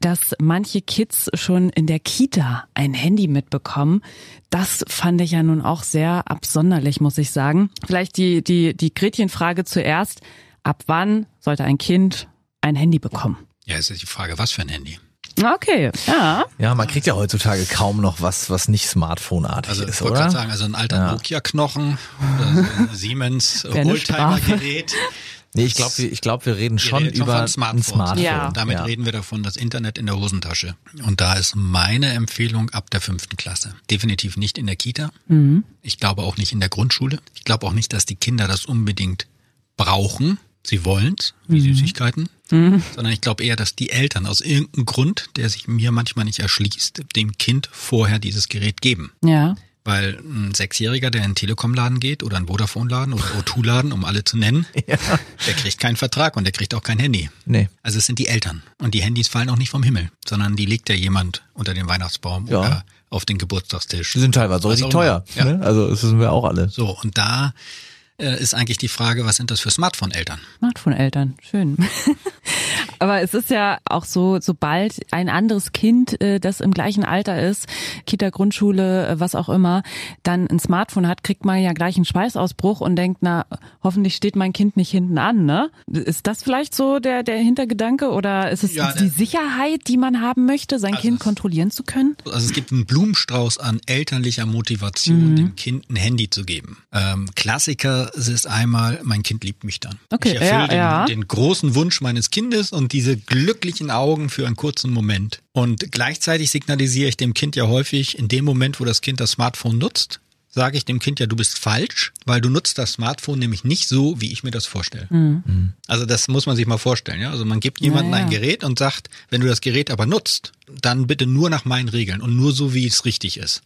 [SPEAKER 2] dass manche Kids schon in der Kita ein Handy mitbekommen. Das fand ich ja nun auch sehr absonderlich, muss ich sagen. Vielleicht die, die, die Gretchenfrage zuerst. Ab wann sollte ein Kind ein Handy bekommen?
[SPEAKER 4] Ja, jetzt ist die Frage, was für ein Handy?
[SPEAKER 2] Okay, ja.
[SPEAKER 3] Ja, man kriegt ja heutzutage kaum noch was, was nicht Smartphone-artig
[SPEAKER 4] Also
[SPEAKER 3] ist,
[SPEAKER 4] ich wollte
[SPEAKER 3] oder?
[SPEAKER 4] gerade sagen, also ein alter
[SPEAKER 3] Ja.
[SPEAKER 4] Nokia-Knochen oder so ein Siemens Oldtimer-Gerät.
[SPEAKER 3] Nee, ich glaube, wir, ich glaub, wir reden
[SPEAKER 4] Wir
[SPEAKER 3] schon
[SPEAKER 4] reden
[SPEAKER 3] über
[SPEAKER 4] von
[SPEAKER 3] ein
[SPEAKER 4] Smartphones.
[SPEAKER 3] Smartphone.
[SPEAKER 2] Ja.
[SPEAKER 4] Damit
[SPEAKER 3] ja.
[SPEAKER 4] reden wir davon, das Internet in der Hosentasche. Und da ist meine Empfehlung ab der fünften Klasse. Definitiv nicht in der Kita. Ich glaube auch nicht in der Grundschule. Ich glaube auch nicht, dass die Kinder das unbedingt brauchen. Sie wollen's, wie Süßigkeiten. Sondern ich glaube eher, dass die Eltern aus irgendeinem Grund, der sich mir manchmal nicht erschließt, dem Kind vorher dieses Gerät geben.
[SPEAKER 2] Ja.
[SPEAKER 4] Weil ein Sechsjähriger, der in einen Telekom-Laden geht oder einen Vodafone-Laden oder O2-Laden, um alle zu nennen, der kriegt keinen Vertrag und der kriegt auch kein Handy.
[SPEAKER 3] Nee.
[SPEAKER 4] Also es sind die Eltern. Und die Handys fallen auch nicht vom Himmel, sondern die legt ja jemand unter den Weihnachtsbaum
[SPEAKER 3] Ja.
[SPEAKER 4] oder auf den Geburtstagstisch.
[SPEAKER 3] Die sind teilweise richtig teuer.
[SPEAKER 4] Ja.
[SPEAKER 3] Ne? Also das wissen wir auch alle.
[SPEAKER 4] So, und da ist eigentlich die Frage, was sind das für Smartphone-Eltern?
[SPEAKER 2] Smartphone-Eltern, schön. Aber es ist ja auch so, sobald ein anderes Kind, äh, das im gleichen Alter ist, Kita, Grundschule, äh, was auch immer, dann ein Smartphone hat, kriegt man ja gleich einen Schweißausbruch und denkt, na, hoffentlich steht mein Kind nicht hinten an, ne? Ist das vielleicht so der, der Hintergedanke oder ist es
[SPEAKER 4] Ja,
[SPEAKER 2] die Sicherheit, die man haben möchte, sein
[SPEAKER 4] Also
[SPEAKER 2] Kind kontrollieren zu können?
[SPEAKER 4] Also es gibt einen Blumenstrauß an elterlicher Motivation, dem Kind ein Handy zu geben. Ähm, Klassiker ist einmal, mein Kind liebt mich dann.
[SPEAKER 2] Okay,
[SPEAKER 4] ich erfülle
[SPEAKER 2] ja,
[SPEAKER 4] den,
[SPEAKER 2] ja.
[SPEAKER 4] den großen Wunsch meines Kindes und diese glücklichen Augen für einen kurzen Moment. Und gleichzeitig signalisiere ich dem Kind ja häufig, in dem Moment, wo das Kind das Smartphone nutzt, sage ich dem Kind ja, du bist falsch, weil du nutzt das Smartphone nämlich nicht so, wie ich mir das vorstelle. Also das muss man sich mal vorstellen. Ja? Also man gibt jemandem
[SPEAKER 2] Ja, ja.
[SPEAKER 4] ein Gerät und sagt, wenn du das Gerät aber nutzt, dann bitte nur nach meinen Regeln und nur so, wie es richtig ist.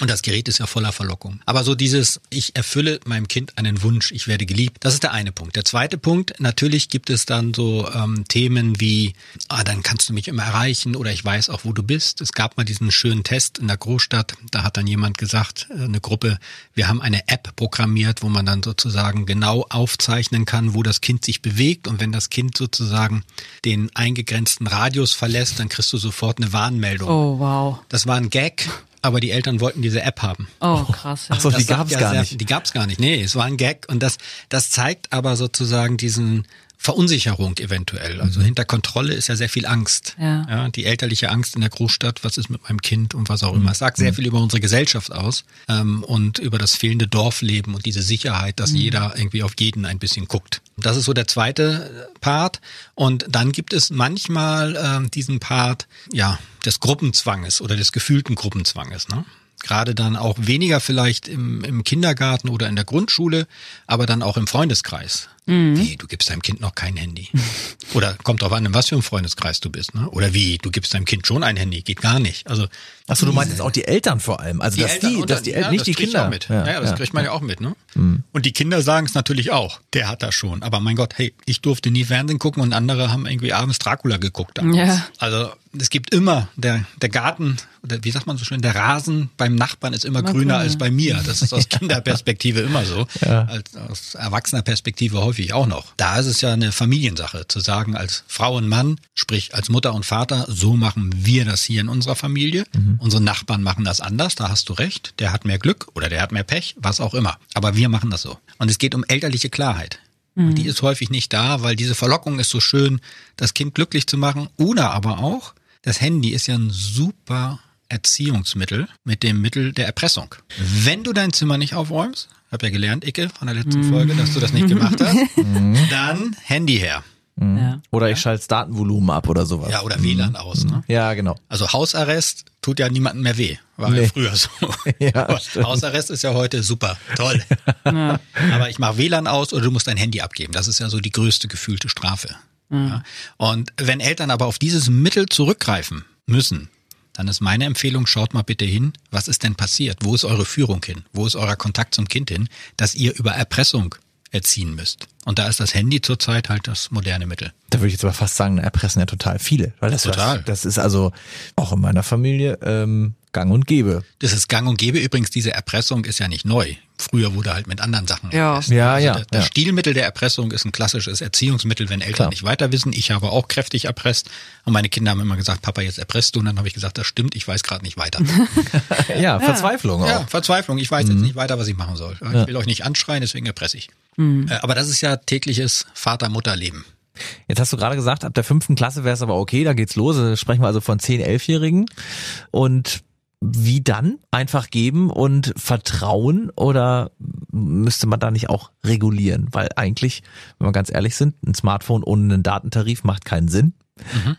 [SPEAKER 4] Und das Gerät ist ja voller Verlockung. Aber so dieses, ich erfülle meinem Kind einen Wunsch, ich werde geliebt, das ist der eine Punkt. Der zweite Punkt, natürlich gibt es dann so ähm, Themen wie, ah, dann kannst du mich immer erreichen oder ich weiß auch, wo du bist. Es gab mal diesen schönen Test in der Großstadt, da hat dann jemand gesagt, äh, eine Gruppe, wir haben eine App programmiert, wo man dann sozusagen genau aufzeichnen kann, wo das Kind sich bewegt und wenn das Kind sozusagen den eingegrenzten Radius verlässt, dann kriegst du sofort eine Warnmeldung.
[SPEAKER 2] Oh, wow.
[SPEAKER 4] Das war ein Gag, aber die Eltern wollten diese App haben.
[SPEAKER 2] Oh, krass. Ja.
[SPEAKER 3] Ach so, die
[SPEAKER 4] sagt
[SPEAKER 3] gab's
[SPEAKER 4] ja
[SPEAKER 3] gar
[SPEAKER 4] sehr-
[SPEAKER 3] nicht.
[SPEAKER 4] Die gab's gar nicht. Nee, es war ein Gag und das, das zeigt aber sozusagen diesen Verunsicherung eventuell. Also hinter Kontrolle ist ja sehr viel Angst.
[SPEAKER 2] Ja.
[SPEAKER 4] die elterliche Angst in der Großstadt, was ist mit meinem Kind und was auch immer. Es sagt sehr viel über unsere Gesellschaft aus ähm, und über das fehlende Dorfleben und diese Sicherheit, dass jeder irgendwie auf jeden ein bisschen guckt. Das ist so der zweite äh, Part. Und dann gibt es manchmal ähm, diesen Part, ja, des Gruppenzwanges oder des gefühlten Gruppenzwanges. Ne? Gerade dann auch weniger vielleicht im, im Kindergarten oder in der Grundschule, aber dann auch im Freundeskreis. Wie, du gibst deinem Kind noch kein Handy. Oder kommt drauf an, in was für einem Freundeskreis du bist. Ne? Oder wie, du gibst deinem Kind schon ein Handy. Geht gar nicht. Also
[SPEAKER 3] Achso, du meinst jetzt auch die Eltern vor allem. Also dass die,
[SPEAKER 4] und
[SPEAKER 3] dass die El
[SPEAKER 4] ja,
[SPEAKER 3] nicht
[SPEAKER 4] das
[SPEAKER 3] die Kinder.
[SPEAKER 4] Auch mit. Ja, ja, das kriegt man ja auch mit. Ne? Und die Kinder sagen es natürlich auch. Der hat das schon. Aber mein Gott, hey, ich durfte nie Fernsehen gucken und andere haben irgendwie abends Dracula geguckt. Damals.
[SPEAKER 2] Ja.
[SPEAKER 4] Also es gibt immer, der, der Garten, oder wie sagt man so schön, der Rasen beim Nachbarn ist immer,
[SPEAKER 2] Immer
[SPEAKER 4] grüner
[SPEAKER 2] grüner.
[SPEAKER 4] als bei mir. Das ist aus Kinderperspektive immer so. Als aus erwachsener Perspektive häufig auch noch. Da ist es ja eine Familiensache, zu sagen, als Frau und Mann, sprich als Mutter und Vater, so machen wir das hier in unserer Familie. Unsere Nachbarn machen das anders, da hast du recht. Der hat mehr Glück oder der hat mehr Pech, was auch immer. Aber wir machen das so. Und es geht um elterliche Klarheit. Und die ist häufig nicht da, weil diese Verlockung ist so schön, das Kind glücklich zu machen. Oder aber auch, das Handy ist ja ein super Erziehungsmittel mit dem Mittel der Erpressung. Wenn du dein Zimmer nicht aufräumst, hab ja gelernt, Icke, von der letzten Folge, dass du das nicht gemacht hast, dann Handy her.
[SPEAKER 2] Ja.
[SPEAKER 3] Oder ich schalte das Datenvolumen ab oder sowas.
[SPEAKER 4] Ja, oder WLAN aus. Ne?
[SPEAKER 3] Ja, genau.
[SPEAKER 4] Also Hausarrest tut ja niemandem mehr weh. War ja
[SPEAKER 3] Nee.
[SPEAKER 4] früher so.
[SPEAKER 3] Ja.
[SPEAKER 4] Hausarrest ist ja heute super, toll. Aber ich mache WLAN aus oder du musst dein Handy abgeben. Das ist ja so die größte gefühlte Strafe. Ja. Und wenn Eltern aber auf dieses Mittel zurückgreifen müssen, dann ist meine Empfehlung, schaut mal bitte hin, was ist denn passiert? Wo ist eure Führung hin? Wo ist euer Kontakt zum Kind hin, dass ihr über Erpressung erziehen müsst? Und da ist das Handy zurzeit halt das moderne Mittel.
[SPEAKER 3] Da würde ich jetzt aber fast sagen, erpressen ja total viele. Weil das,
[SPEAKER 4] Total.
[SPEAKER 3] Das, das ist also auch in meiner Familie ähm, gang und gäbe.
[SPEAKER 4] Das ist gang und gäbe. Übrigens, diese Erpressung ist ja nicht neu. Früher wurde halt mit anderen Sachen
[SPEAKER 2] Ja.
[SPEAKER 4] erpresst.
[SPEAKER 3] Ja,
[SPEAKER 4] also
[SPEAKER 3] ja,
[SPEAKER 4] Das, das
[SPEAKER 3] ja.
[SPEAKER 4] Stilmittel der Erpressung ist ein klassisches Erziehungsmittel, wenn Eltern
[SPEAKER 3] Klar.
[SPEAKER 4] nicht weiter wissen. Ich habe auch kräftig erpresst. Und meine Kinder haben immer gesagt, Papa, jetzt erpresst du. Und dann habe ich gesagt, das stimmt, ich weiß gerade nicht weiter.
[SPEAKER 3] Ja, Verzweiflung
[SPEAKER 4] ja,
[SPEAKER 3] auch.
[SPEAKER 4] Verzweiflung. Ich weiß
[SPEAKER 3] Mhm.
[SPEAKER 4] jetzt nicht weiter, was ich machen soll. Ich will euch nicht anschreien, deswegen erpresse ich. Äh, Aber das ist ja tägliches Vater-Mutter-Leben.
[SPEAKER 3] Jetzt hast du gerade gesagt, ab der fünften Klasse wäre es aber okay, da geht's los. Da sprechen wir also von 10, 11-Jährigen. Und wie dann? Einfach geben und vertrauen oder müsste man da nicht auch regulieren? Weil eigentlich, wenn wir ganz ehrlich sind, ein Smartphone ohne einen Datentarif macht keinen Sinn.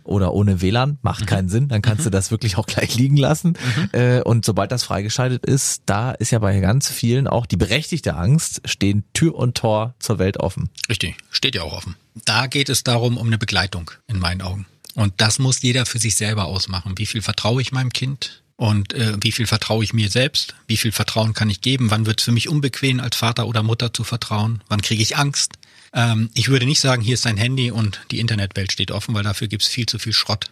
[SPEAKER 3] Oder ohne WLAN macht keinen Sinn, dann kannst du das wirklich auch gleich liegen lassen. Äh, Und sobald das freigeschaltet ist, da ist ja bei ganz vielen auch die berechtigte Angst, stehen Tür und Tor zur Welt offen.
[SPEAKER 4] Richtig, steht ja auch offen. Da geht es darum, um eine Begleitung in meinen Augen. Und das muss jeder für sich selber ausmachen. Wie viel vertraue ich meinem Kind? Und äh, wie viel vertraue ich mir selbst? Wie viel Vertrauen kann ich geben? Wann wird es für mich unbequem, als Vater oder Mutter zu vertrauen? Wann kriege ich Angst? Ähm, ich würde nicht sagen, hier ist dein Handy und die Internetwelt steht offen, weil dafür gibt es viel zu viel Schrott.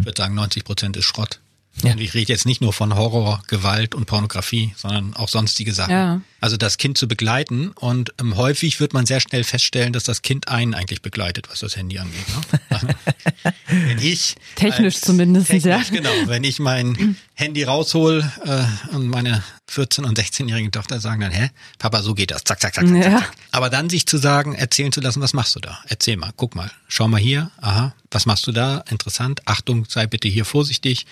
[SPEAKER 4] Ich würde sagen, 90 Prozent ist Schrott.
[SPEAKER 3] Ja.
[SPEAKER 4] Und ich rede jetzt nicht nur von Horror, Gewalt und Pornografie, sondern auch sonstige Sachen.
[SPEAKER 2] Ja.
[SPEAKER 4] Also das Kind zu begleiten und ähm, häufig wird man sehr schnell feststellen, dass das Kind einen eigentlich begleitet, was das Handy angeht. Ne? Also, wenn ich
[SPEAKER 2] Technisch
[SPEAKER 4] als-
[SPEAKER 2] zumindest,
[SPEAKER 4] technisch,
[SPEAKER 2] ja.
[SPEAKER 4] Genau, wenn ich mein Handy raushol äh, und meine 14 und 16-jährige Tochter sagen dann, hä, Papa, so geht das, zack, zack, zack, zack,
[SPEAKER 2] Ja.
[SPEAKER 4] zack, zack. Aber dann sich zu sagen, erzählen zu lassen, was machst du da? Erzähl mal, guck mal, schau mal hier, aha, was machst du da? Interessant, Achtung, sei bitte hier vorsichtig.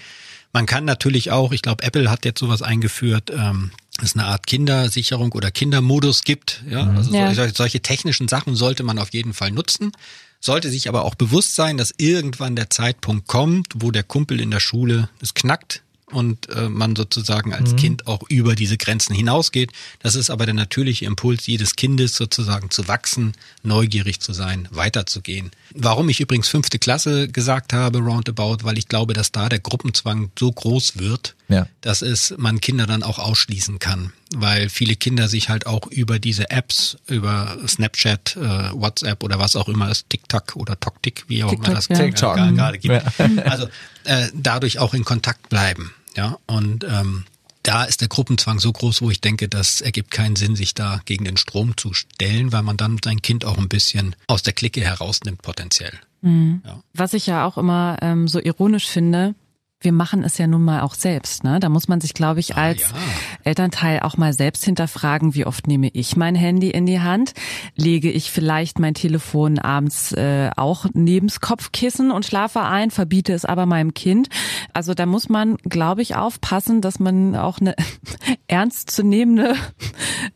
[SPEAKER 4] Man kann natürlich auch, ich glaube, Apple hat jetzt sowas eingeführt, ähm, es eine Art Kindersicherung oder Kindermodus gibt. Ja, also
[SPEAKER 2] Ja.
[SPEAKER 4] solche, solche technischen Sachen sollte man auf jeden Fall nutzen. Sollte sich aber auch bewusst sein, dass irgendwann der Zeitpunkt kommt, wo der Kumpel in der Schule es knackt und äh, man sozusagen als Kind auch über diese Grenzen hinausgeht. Das ist aber der natürliche Impuls jedes Kindes sozusagen zu wachsen, neugierig zu sein, weiterzugehen. Warum ich übrigens fünfte Klasse gesagt habe, roundabout, weil ich glaube, dass da der Gruppenzwang so groß wird,
[SPEAKER 3] Ja.
[SPEAKER 4] dass es man Kinder dann auch ausschließen kann, weil viele Kinder sich halt auch über diese Apps, über Snapchat, äh, WhatsApp oder was auch immer es TikTok oder TokTik, wie auch immer das
[SPEAKER 2] ja.
[SPEAKER 3] TikTok.
[SPEAKER 4] gerade gerade gibt.
[SPEAKER 3] Ja.
[SPEAKER 4] Also äh, dadurch auch in Kontakt bleiben, ja und ähm, da ist der Gruppenzwang so groß, wo ich denke, das ergibt keinen Sinn, sich da gegen den Strom zu stellen, weil man dann sein Kind auch ein bisschen aus der Clique herausnimmt potenziell. Ja.
[SPEAKER 2] Was ich ja auch immer ähm, so ironisch finde, wir machen es ja nun mal auch selbst. Ne? Da muss man sich, glaube ich, als
[SPEAKER 4] ja.
[SPEAKER 2] Elternteil auch mal selbst hinterfragen, wie oft nehme ich mein Handy in die Hand? Lege ich vielleicht mein Telefon abends äh, auch nebens Kopfkissen und schlafe ein, verbiete es aber meinem Kind? Also da muss man, glaube ich, aufpassen, dass man auch eine ernstzunehmende,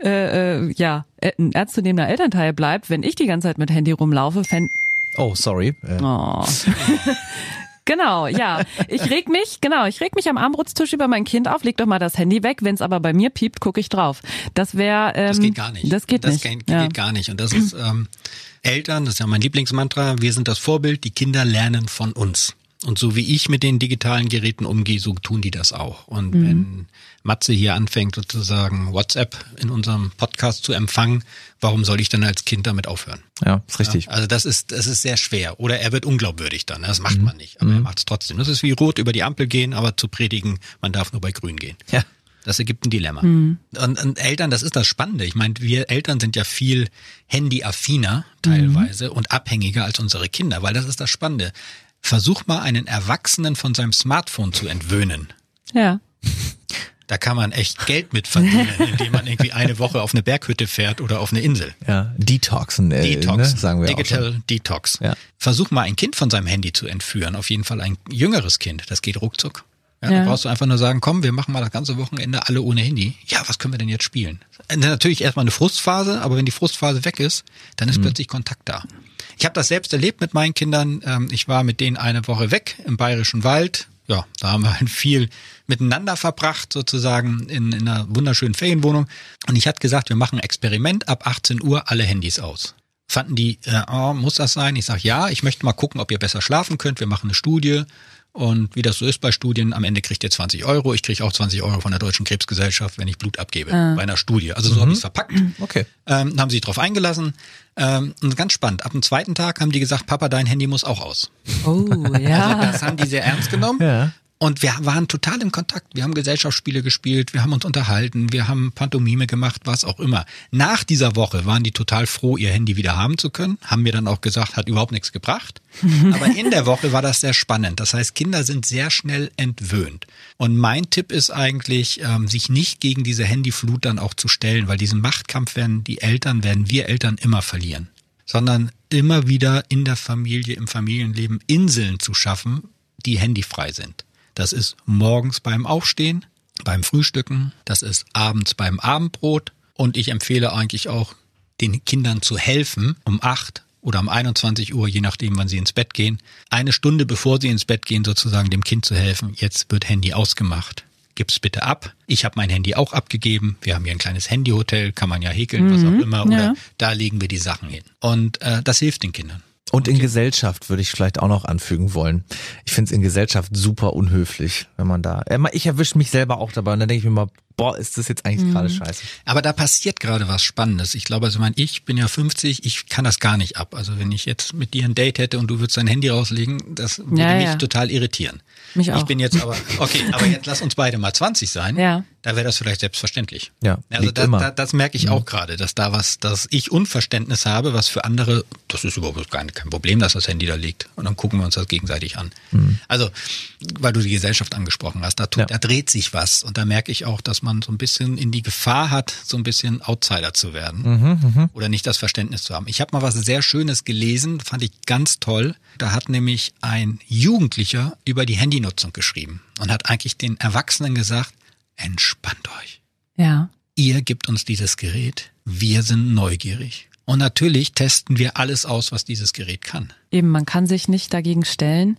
[SPEAKER 2] äh, äh, ja, äh, ein ernstzunehmender Elternteil bleibt. Wenn ich die ganze Zeit mit Handy rumlaufe, fänd,
[SPEAKER 3] Oh, sorry. Äh,
[SPEAKER 2] Oh. Genau, ja. Ich reg mich, genau, ich reg mich am Armbrutstisch über mein Kind auf, leg doch mal das Handy weg. Wenn es aber bei mir piept, gucke ich drauf. Das wäre, ähm,
[SPEAKER 4] Das geht gar nicht.
[SPEAKER 2] Das geht
[SPEAKER 4] das
[SPEAKER 2] nicht.
[SPEAKER 4] Geht,
[SPEAKER 2] ja.
[SPEAKER 4] geht gar nicht. Und das ist ähm, Eltern, das ist ja mein Lieblingsmantra, wir sind das Vorbild, die Kinder lernen von uns. Und so wie ich mit den digitalen Geräten umgehe, so tun die das auch. Und
[SPEAKER 2] Mhm.
[SPEAKER 4] wenn Matze hier anfängt, sozusagen WhatsApp in unserem Podcast zu empfangen, warum soll ich dann als Kind damit aufhören?
[SPEAKER 3] ja, ist richtig.
[SPEAKER 4] Also das ist, das ist sehr schwer. Oder er wird unglaubwürdig dann. Das macht
[SPEAKER 3] Mhm.
[SPEAKER 4] man nicht. Aber er macht es trotzdem. Das ist wie rot über die Ampel gehen, aber zu predigen, man darf nur bei grün gehen.
[SPEAKER 3] Ja.
[SPEAKER 4] Das ergibt ein Dilemma. Und, und Eltern, das ist das Spannende. Ich meine, wir Eltern sind ja viel handyaffiner teilweise und abhängiger als unsere Kinder, weil das ist das Spannende. Versuch mal einen Erwachsenen von seinem Smartphone zu entwöhnen.
[SPEAKER 2] Ja.
[SPEAKER 4] Da kann man echt Geld mit verdienen, indem man irgendwie eine Woche auf eine Berghütte fährt oder auf eine Insel.
[SPEAKER 5] Ja, Detoxen, äh,
[SPEAKER 4] Detox,
[SPEAKER 5] ne, sagen wir
[SPEAKER 4] Digital
[SPEAKER 5] auch schon.
[SPEAKER 4] Detox.
[SPEAKER 5] Ja.
[SPEAKER 4] Versuch mal ein Kind von seinem Handy zu entführen. Auf jeden Fall ein jüngeres Kind. Das geht ruckzuck. Ja,
[SPEAKER 2] Ja.
[SPEAKER 4] Da brauchst du einfach nur sagen, komm, wir machen mal das ganze Wochenende alle ohne Handy. Ja, was können wir denn jetzt spielen? Äh, Natürlich erstmal eine Frustphase, aber wenn die Frustphase weg ist, dann ist plötzlich Kontakt da. Ich habe das selbst erlebt mit meinen Kindern. Ähm, Ich war mit denen eine Woche weg im Bayerischen Wald. Ja, da haben wir halt viel miteinander verbracht, sozusagen in, in einer wunderschönen Ferienwohnung. Und ich hatte gesagt, wir machen ein Experiment ab 18 Uhr alle Handys aus. Fanden die, äh, oh, muss das sein? Ich sage, ja, ich möchte mal gucken, ob ihr besser schlafen könnt. Wir machen eine Studie. Und wie das so ist bei Studien, am Ende kriegt ihr 20 Euro. Ich kriege auch 20 Euro von der Deutschen Krebsgesellschaft, wenn ich Blut abgebe bei einer Studie. Also so habe ich es verpackt.
[SPEAKER 5] Okay.
[SPEAKER 4] Ähm, haben sie sich drauf eingelassen. Ähm, und ganz spannend. Ab dem zweiten Tag haben die gesagt, Papa, dein Handy muss auch aus.
[SPEAKER 2] Oh, ja.
[SPEAKER 4] Das haben die sehr ernst genommen.
[SPEAKER 5] Ja.
[SPEAKER 4] Und wir waren total im Kontakt. Wir haben Gesellschaftsspiele gespielt, wir haben uns unterhalten, wir haben Pantomime gemacht, was auch immer. Nach dieser Woche waren die total froh, ihr Handy wieder haben zu können. Haben mir dann auch gesagt, hat überhaupt nichts gebracht. Aber in der Woche war das sehr spannend. Das heißt, Kinder sind sehr schnell entwöhnt. Und mein Tipp ist eigentlich, ähm, sich nicht gegen diese Handyflut dann auch zu stellen, weil diesen Machtkampf werden die Eltern, werden wir Eltern immer verlieren. Sondern immer wieder in der Familie, im Familienleben Inseln zu schaffen, die handyfrei sind. Das ist morgens beim Aufstehen, beim Frühstücken, das ist abends beim Abendbrot und ich empfehle eigentlich auch den Kindern zu helfen um acht oder um 21 Uhr, je nachdem, wann sie ins Bett gehen, eine Stunde bevor sie ins Bett gehen, sozusagen dem Kind zu helfen. Jetzt wird Handy ausgemacht. Gib's bitte ab. Ich habe mein Handy auch abgegeben. Wir haben hier ein kleines Handyhotel, kann man ja häkeln, was auch immer. Oder
[SPEAKER 2] ja.
[SPEAKER 4] da legen wir die Sachen hin. Und äh, das hilft den Kindern.
[SPEAKER 5] Und in Gesellschaft würde ich vielleicht auch noch anfügen wollen. Ich finde es in Gesellschaft super unhöflich, wenn man da. äh, Ich erwische mich selber auch dabei und dann denke ich mir mal, boah, ist das jetzt eigentlich gerade scheiße.
[SPEAKER 4] Aber da passiert gerade was Spannendes. Ich glaube, also mein, ich bin ja 50, ich kann das gar nicht ab. Also wenn ich jetzt mit dir ein Date hätte und du würdest dein Handy rauslegen, das würde
[SPEAKER 2] Ja,
[SPEAKER 4] mich
[SPEAKER 2] ja.
[SPEAKER 4] total irritieren.
[SPEAKER 2] Mich
[SPEAKER 4] Ich
[SPEAKER 2] auch.
[SPEAKER 4] bin jetzt aber, okay, aber jetzt lass uns beide mal 20 sein.
[SPEAKER 2] Ja.
[SPEAKER 4] Da wäre das vielleicht selbstverständlich.
[SPEAKER 5] Ja,
[SPEAKER 4] Also
[SPEAKER 5] liegt
[SPEAKER 4] da,
[SPEAKER 5] immer.
[SPEAKER 4] da, das merke ich auch gerade, dass da was, dass ich Unverständnis habe, was für andere, das ist überhaupt kein, kein Problem, dass das Handy da liegt. Und dann gucken wir uns das gegenseitig an. Also, weil du die Gesellschaft angesprochen hast, da, tut,
[SPEAKER 5] Ja.
[SPEAKER 4] da dreht sich was. Und da merke ich auch, dass man so ein bisschen in die Gefahr hat, so ein bisschen Outsider zu werden. Oder nicht das Verständnis zu haben. Ich habe mal was sehr Schönes gelesen, fand ich ganz toll. Da hat nämlich ein Jugendlicher über die Handynutzung geschrieben und hat eigentlich den Erwachsenen gesagt, entspannt euch
[SPEAKER 2] Ja.
[SPEAKER 4] ihr gebt uns dieses Gerät, wir sind neugierig. Und natürlich testen wir alles aus, was dieses Gerät kann.
[SPEAKER 2] Eben, man kann sich nicht dagegen stellen.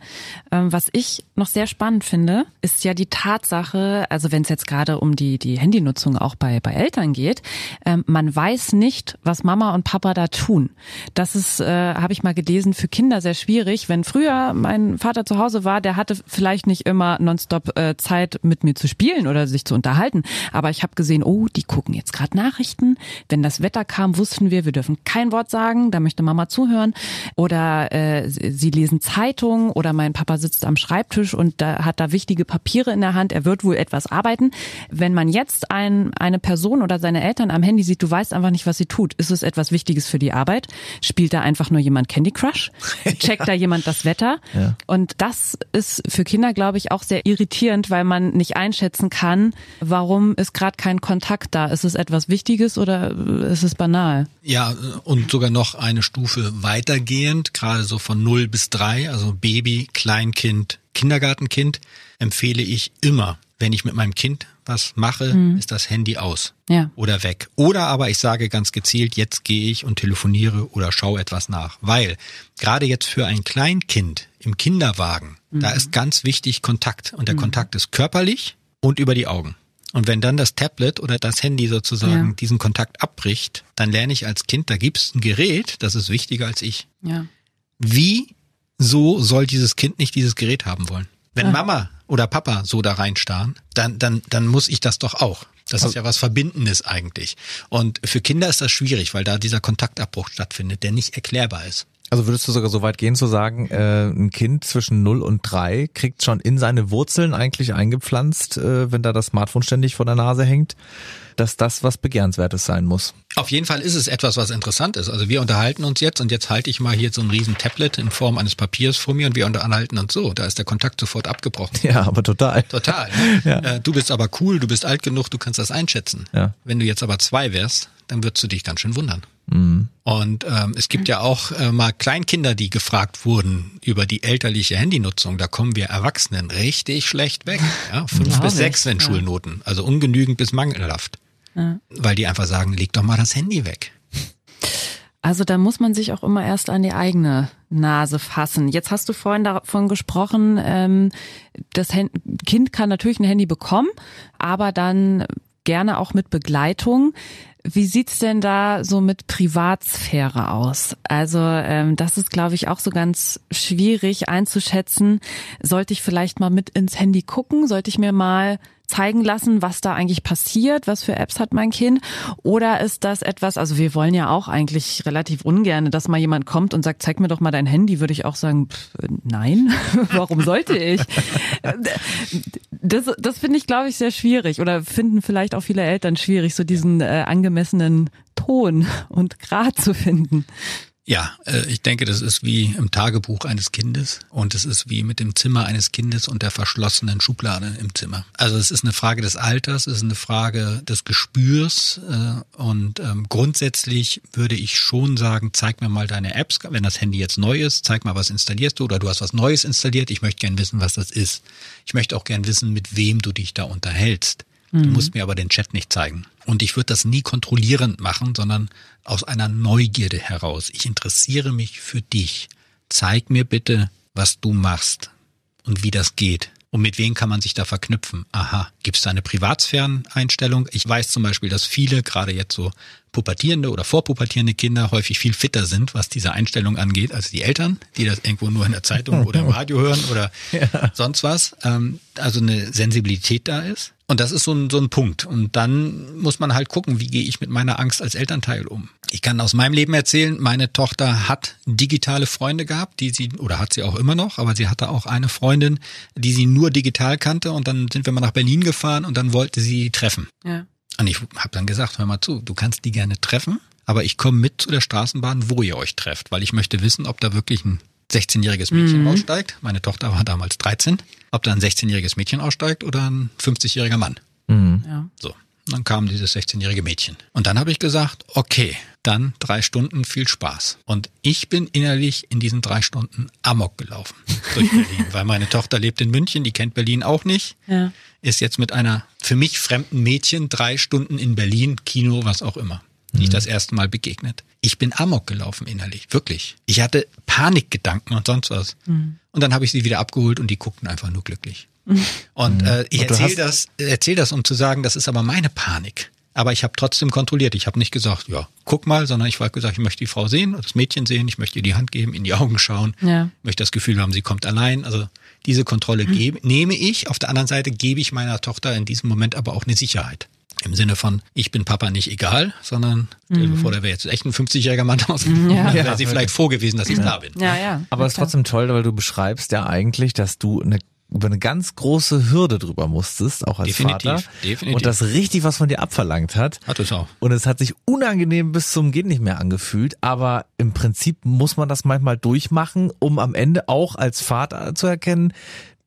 [SPEAKER 2] Ähm, was ich noch sehr spannend finde, ist ja die Tatsache, also wenn es jetzt gerade um die, die Handynutzung auch bei, bei Eltern geht, ähm, man weiß nicht, was Mama und Papa da tun. Das ist, äh, habe ich mal gelesen, für Kinder sehr schwierig. Wenn früher mein Vater zu Hause war, der hatte vielleicht nicht immer nonstop äh, Zeit, mit mir zu spielen oder sich zu unterhalten. Aber ich habe gesehen, oh, die gucken jetzt gerade Nachrichten. Wenn das Wetter kam, wussten wir, wir dürfen kein Wort sagen, da möchte Mama zuhören. Oder äh, sie sie lesen Zeitungen oder mein Papa sitzt am Schreibtisch und da hat da wichtige Papiere in der Hand. Er wird wohl etwas arbeiten. Wenn man jetzt ein, eine Person oder seine Eltern am Handy sieht, du weißt einfach nicht, was sie tut. Ist es etwas Wichtiges für die Arbeit? Spielt da einfach nur jemand Candy Crush? Checkt da jemand das Wetter? Und das ist für Kinder, glaube ich, auch sehr irritierend, weil man nicht einschätzen kann, warum ist gerade kein Kontakt da? Ist es etwas Wichtiges oder ist es banal?
[SPEAKER 4] Ja, und sogar noch eine Stufe weitergehend, gerade so von 0 bis 3, also Baby, Kleinkind, Kindergartenkind, empfehle ich immer, wenn ich mit meinem Kind was mache, ist das Handy aus
[SPEAKER 2] Ja.
[SPEAKER 4] oder weg. Oder aber ich sage ganz gezielt, jetzt gehe ich und telefoniere oder schaue etwas nach. Weil gerade jetzt für ein Kleinkind im Kinderwagen, da ist ganz wichtig Kontakt. Und der Kontakt ist körperlich und über die Augen. Und wenn dann das Tablet oder das Handy sozusagen
[SPEAKER 2] Ja.
[SPEAKER 4] diesen Kontakt abbricht, dann lerne ich als Kind, da gibt's ein Gerät, das ist wichtiger als ich.
[SPEAKER 2] Ja.
[SPEAKER 4] Wie so soll dieses Kind nicht dieses Gerät haben wollen? Wenn Mama oder Papa so da reinstarren, dann, dann, dann muss ich das doch auch. Das ist ja was Verbindendes eigentlich. Und für Kinder ist das schwierig, weil da dieser Kontaktabbruch stattfindet, der nicht erklärbar ist.
[SPEAKER 5] Also würdest du sogar so weit gehen zu sagen, äh, ein Kind zwischen 0 und 3 kriegt schon in seine Wurzeln eigentlich eingepflanzt, äh, wenn da das Smartphone ständig vor der Nase hängt, dass das was Begehrenswertes sein muss.
[SPEAKER 4] Auf jeden Fall ist es etwas, was interessant ist. Also wir unterhalten uns jetzt und jetzt halte ich mal hier so ein riesen Tablet in Form eines Papiers vor mir und wir unterhalten uns so. Da ist der Kontakt sofort abgebrochen.
[SPEAKER 5] Ja, aber total.
[SPEAKER 4] Total. Ne? Äh, Du bist aber cool, du bist alt genug, du kannst das einschätzen.
[SPEAKER 5] Ja.
[SPEAKER 4] Wenn du jetzt aber zwei wärst, dann würdest du dich ganz schön wundern. Und ähm, es gibt ja auch äh, mal Kleinkinder, die gefragt wurden über die elterliche Handynutzung. Da kommen wir Erwachsenen richtig schlecht weg. Ja, fünf
[SPEAKER 2] Glaub
[SPEAKER 4] bis sechs sind
[SPEAKER 2] ja.
[SPEAKER 4] Schulnoten, also ungenügend bis mangelhaft. Weil die einfach sagen, leg doch mal das Handy weg.
[SPEAKER 2] Also da muss man sich auch immer erst an die eigene Nase fassen. Jetzt hast du vorhin davon gesprochen, ähm, das Kind kann natürlich ein Handy bekommen, aber dann gerne auch mit Begleitung. Wie sieht's denn da so mit Privatsphäre aus? Also ähm, das ist, glaube ich, auch so ganz schwierig einzuschätzen. Sollte ich vielleicht mal mit ins Handy gucken? Sollte ich mir mal zeigen lassen, was da eigentlich passiert, was für Apps hat mein Kind? Oder ist das etwas, also wir wollen ja auch eigentlich relativ ungern, dass mal jemand kommt und sagt, zeig mir doch mal dein Handy, würde ich auch sagen, pff, nein, warum sollte ich? Das, das finde ich, glaube ich, sehr schwierig oder finden vielleicht auch viele Eltern schwierig, so diesen äh, angemessenen Ton und Grad zu finden.
[SPEAKER 4] Ja, äh, ich denke, das ist wie im Tagebuch eines Kindes und es ist wie mit dem Zimmer eines Kindes und der verschlossenen Schublade im Zimmer. Also es ist eine Frage des Alters, es ist eine Frage des Gespürs äh, und ähm, grundsätzlich würde ich schon sagen, zeig mir mal deine Apps, wenn das Handy jetzt neu ist, zeig mal, was installierst du oder du hast was Neues installiert. Ich möchte gern wissen, was das ist. Ich möchte auch gern wissen, mit wem du dich da unterhältst. Du musst mir aber den Chat nicht zeigen. Und ich würde das nie kontrollierend machen, sondern aus einer Neugierde heraus. Ich interessiere mich für dich. Zeig mir bitte, was du machst und wie das geht. Und mit wem kann man sich da verknüpfen? Aha, gibt es da eine Privatsphäreneinstellung? Ich weiß zum Beispiel, dass viele, gerade jetzt so pubertierende oder vorpubertierende Kinder häufig viel fitter sind, was diese Einstellung angeht, als die Eltern, die das irgendwo nur in der Zeitung oder im Radio hören oder sonst was. Ähm, also eine Sensibilität da ist. Und das ist so ein, so ein Punkt. Und dann muss man halt gucken, wie gehe ich mit meiner Angst als Elternteil um. Ich kann aus meinem Leben erzählen, meine Tochter hat digitale Freunde gehabt, die sie, oder hat sie auch immer noch, aber sie hatte auch eine Freundin, die sie nur digital kannte und dann sind wir mal nach Berlin gefahren und dann wollte sie treffen.
[SPEAKER 2] Ja.
[SPEAKER 4] Und ich habe dann gesagt, hör mal zu, du kannst die gerne treffen, aber ich komme mit zu der Straßenbahn, wo ihr euch trefft, weil ich möchte wissen, ob da wirklich ein 16-jähriges Mädchen aussteigt. Meine Tochter war damals 13. Ob da ein 16-jähriges Mädchen aussteigt oder ein 50-jähriger Mann.
[SPEAKER 2] Ja.
[SPEAKER 4] So. Dann kam dieses 16-jährige Mädchen. Und dann habe ich gesagt, okay, dann drei Stunden viel Spaß. Und ich bin innerlich in diesen drei Stunden Amok gelaufen durch Berlin, weil meine Tochter lebt in München, die kennt Berlin auch nicht.
[SPEAKER 2] Ja.
[SPEAKER 4] Ist jetzt mit einer für mich fremden Mädchen drei Stunden in Berlin, Kino, was auch immer, die ich das erste Mal begegnet. Ich bin Amok gelaufen innerlich, wirklich. Ich hatte Panikgedanken und sonst was. Und dann habe ich sie wieder abgeholt und die guckten einfach nur glücklich. Und äh, ich erzähle das, erzähl das, um zu sagen, das ist aber meine Panik. Aber ich habe trotzdem kontrolliert. Ich habe nicht gesagt, ja, guck mal, sondern ich habe gesagt, ich möchte die Frau sehen, das Mädchen sehen, ich möchte ihr die Hand geben, in die Augen schauen,
[SPEAKER 2] Ja.
[SPEAKER 4] möchte das Gefühl haben, sie kommt allein. Also diese Kontrolle gebe, nehme ich. Auf der anderen Seite gebe ich meiner Tochter in diesem Moment aber auch eine Sicherheit. Im Sinne von, ich bin Papa nicht egal, sondern stell dir vor, der wäre jetzt echt ein 50-jähriger Mann aus.
[SPEAKER 2] Ja.
[SPEAKER 4] Dann wäre sie vielleicht froh gewesen, dass ich da bin.
[SPEAKER 2] Ja, ja.
[SPEAKER 5] Aber es ist trotzdem toll, weil du beschreibst ja eigentlich, dass du eine über eine ganz große Hürde drüber musstest, auch als
[SPEAKER 4] Definitiv,
[SPEAKER 5] Vater.
[SPEAKER 4] definitiv.
[SPEAKER 5] Und das richtig was von dir abverlangt hat.
[SPEAKER 4] Hat es auch.
[SPEAKER 5] Und es hat sich unangenehm bis zum Geht nicht mehr angefühlt, aber im Prinzip muss man das manchmal durchmachen, um am Ende auch als Vater zu erkennen,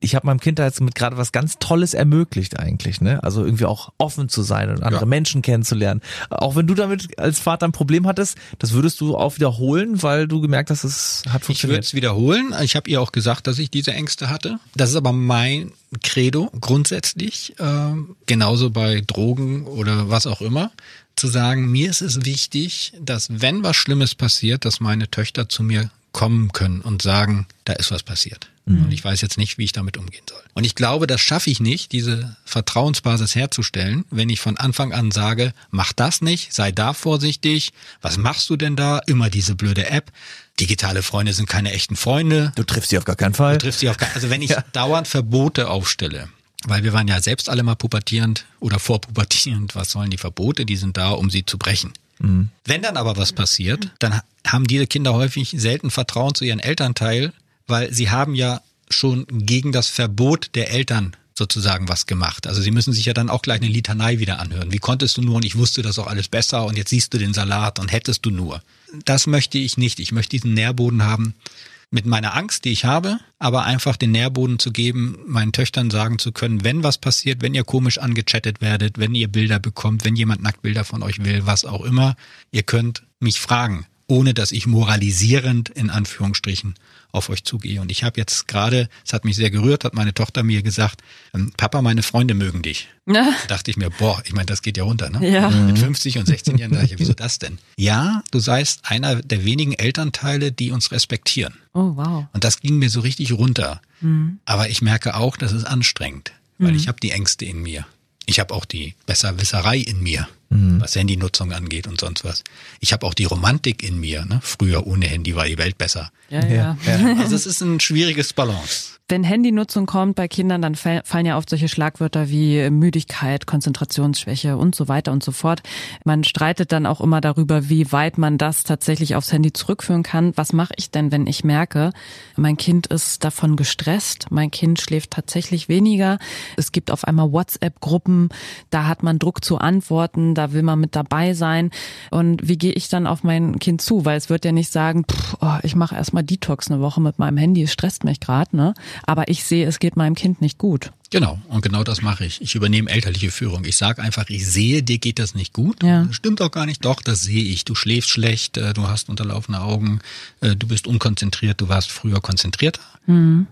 [SPEAKER 5] ich habe meinem Kind da jetzt mit gerade was ganz Tolles ermöglicht eigentlich, ne? Also irgendwie auch offen zu sein und andere
[SPEAKER 4] Ja.
[SPEAKER 5] Menschen kennenzulernen. Auch wenn du damit als Vater ein Problem hattest, das würdest du auch wiederholen, weil du gemerkt hast, es hat
[SPEAKER 4] Ich würde
[SPEAKER 5] funktioniert.
[SPEAKER 4] es wiederholen. Ich habe ihr auch gesagt, dass ich diese Ängste hatte. Das ist aber mein Credo grundsätzlich, ähm, genauso bei Drogen oder was auch immer, zu sagen, mir ist es wichtig, dass wenn was Schlimmes passiert, dass meine Töchter zu mir kommen können und sagen, da ist was passiert. Und ich weiß jetzt nicht, wie ich damit umgehen soll. Und ich glaube, das schaffe ich nicht, diese Vertrauensbasis herzustellen, wenn ich von Anfang an sage, mach das nicht, sei da vorsichtig, was machst du denn da? Immer diese blöde App. Digitale Freunde sind keine echten Freunde.
[SPEAKER 5] Du triffst sie auf gar keinen Fall.
[SPEAKER 4] Du triffst sie auf, kein- also wenn ich dauernd Verbote aufstelle, weil wir waren ja selbst alle mal pubertierend oder vorpubertierend, was sollen die Verbote? Die sind da, um sie zu brechen. Wenn dann aber was passiert, dann haben diese Kinder häufig selten Vertrauen zu ihren Elternteil, weil sie haben ja schon gegen das Verbot der Eltern sozusagen was gemacht. Also sie müssen sich ja dann auch gleich eine Litanei wieder anhören. Wie konntest du nur und ich wusste das auch alles besser und jetzt siehst du den Salat und hättest du nur. Das möchte ich nicht. Ich möchte diesen Nährboden haben mit meiner Angst, die ich habe, aber einfach den Nährboden zu geben, meinen Töchtern sagen zu können, wenn was passiert, wenn ihr komisch angechattet werdet, wenn ihr Bilder bekommt, wenn jemand Nacktbilder von euch will, was auch immer, ihr könnt mich fragen ohne dass ich moralisierend in Anführungsstrichen auf euch zugehe. Und ich habe jetzt gerade, es hat mich sehr gerührt, hat meine Tochter mir gesagt, ähm, Papa, meine Freunde mögen dich. Da dachte ich mir, boah, ich meine, das geht ja runter, ne?
[SPEAKER 2] Ja.
[SPEAKER 4] Mit 50 und 16 Jahren dachte ich, wieso das denn? Ja, du seist einer der wenigen Elternteile, die uns respektieren.
[SPEAKER 2] Oh, wow.
[SPEAKER 4] Und das ging mir so richtig runter. Aber ich merke auch, das ist anstrengend, weil ich habe die Ängste in mir. Ich habe auch die Besserwisserei in mir, was Handynutzung angeht und sonst was. Ich habe auch die Romantik in mir. Ne? Früher ohne Handy war die Welt besser.
[SPEAKER 2] Ja, ja.
[SPEAKER 4] Also es ist ein schwieriges Balance.
[SPEAKER 2] Wenn Handynutzung kommt bei Kindern, dann fall- fallen ja oft solche Schlagwörter wie Müdigkeit, Konzentrationsschwäche und so weiter und so fort. Man streitet dann auch immer darüber, wie weit man das tatsächlich aufs Handy zurückführen kann. Was mache ich denn, wenn ich merke, mein Kind ist davon gestresst, mein Kind schläft tatsächlich weniger, es gibt auf einmal WhatsApp-Gruppen, da hat man Druck zu antworten, da will man mit dabei sein. Und wie gehe ich dann auf mein Kind zu? Weil es wird ja nicht sagen, pff, oh, ich mache erstmal Detox eine Woche mit meinem Handy, es stresst mich gerade, ne? Aber ich sehe, es geht meinem Kind nicht gut.
[SPEAKER 4] Genau, und genau das mache ich. Ich übernehme elterliche Führung. Ich sage einfach, ich sehe, dir geht das nicht gut.
[SPEAKER 2] Ja.
[SPEAKER 4] Stimmt doch gar nicht. Doch, das sehe ich. Du schläfst schlecht, äh, du hast unterlaufene Augen, äh, du bist unkonzentriert, du warst früher konzentrierter.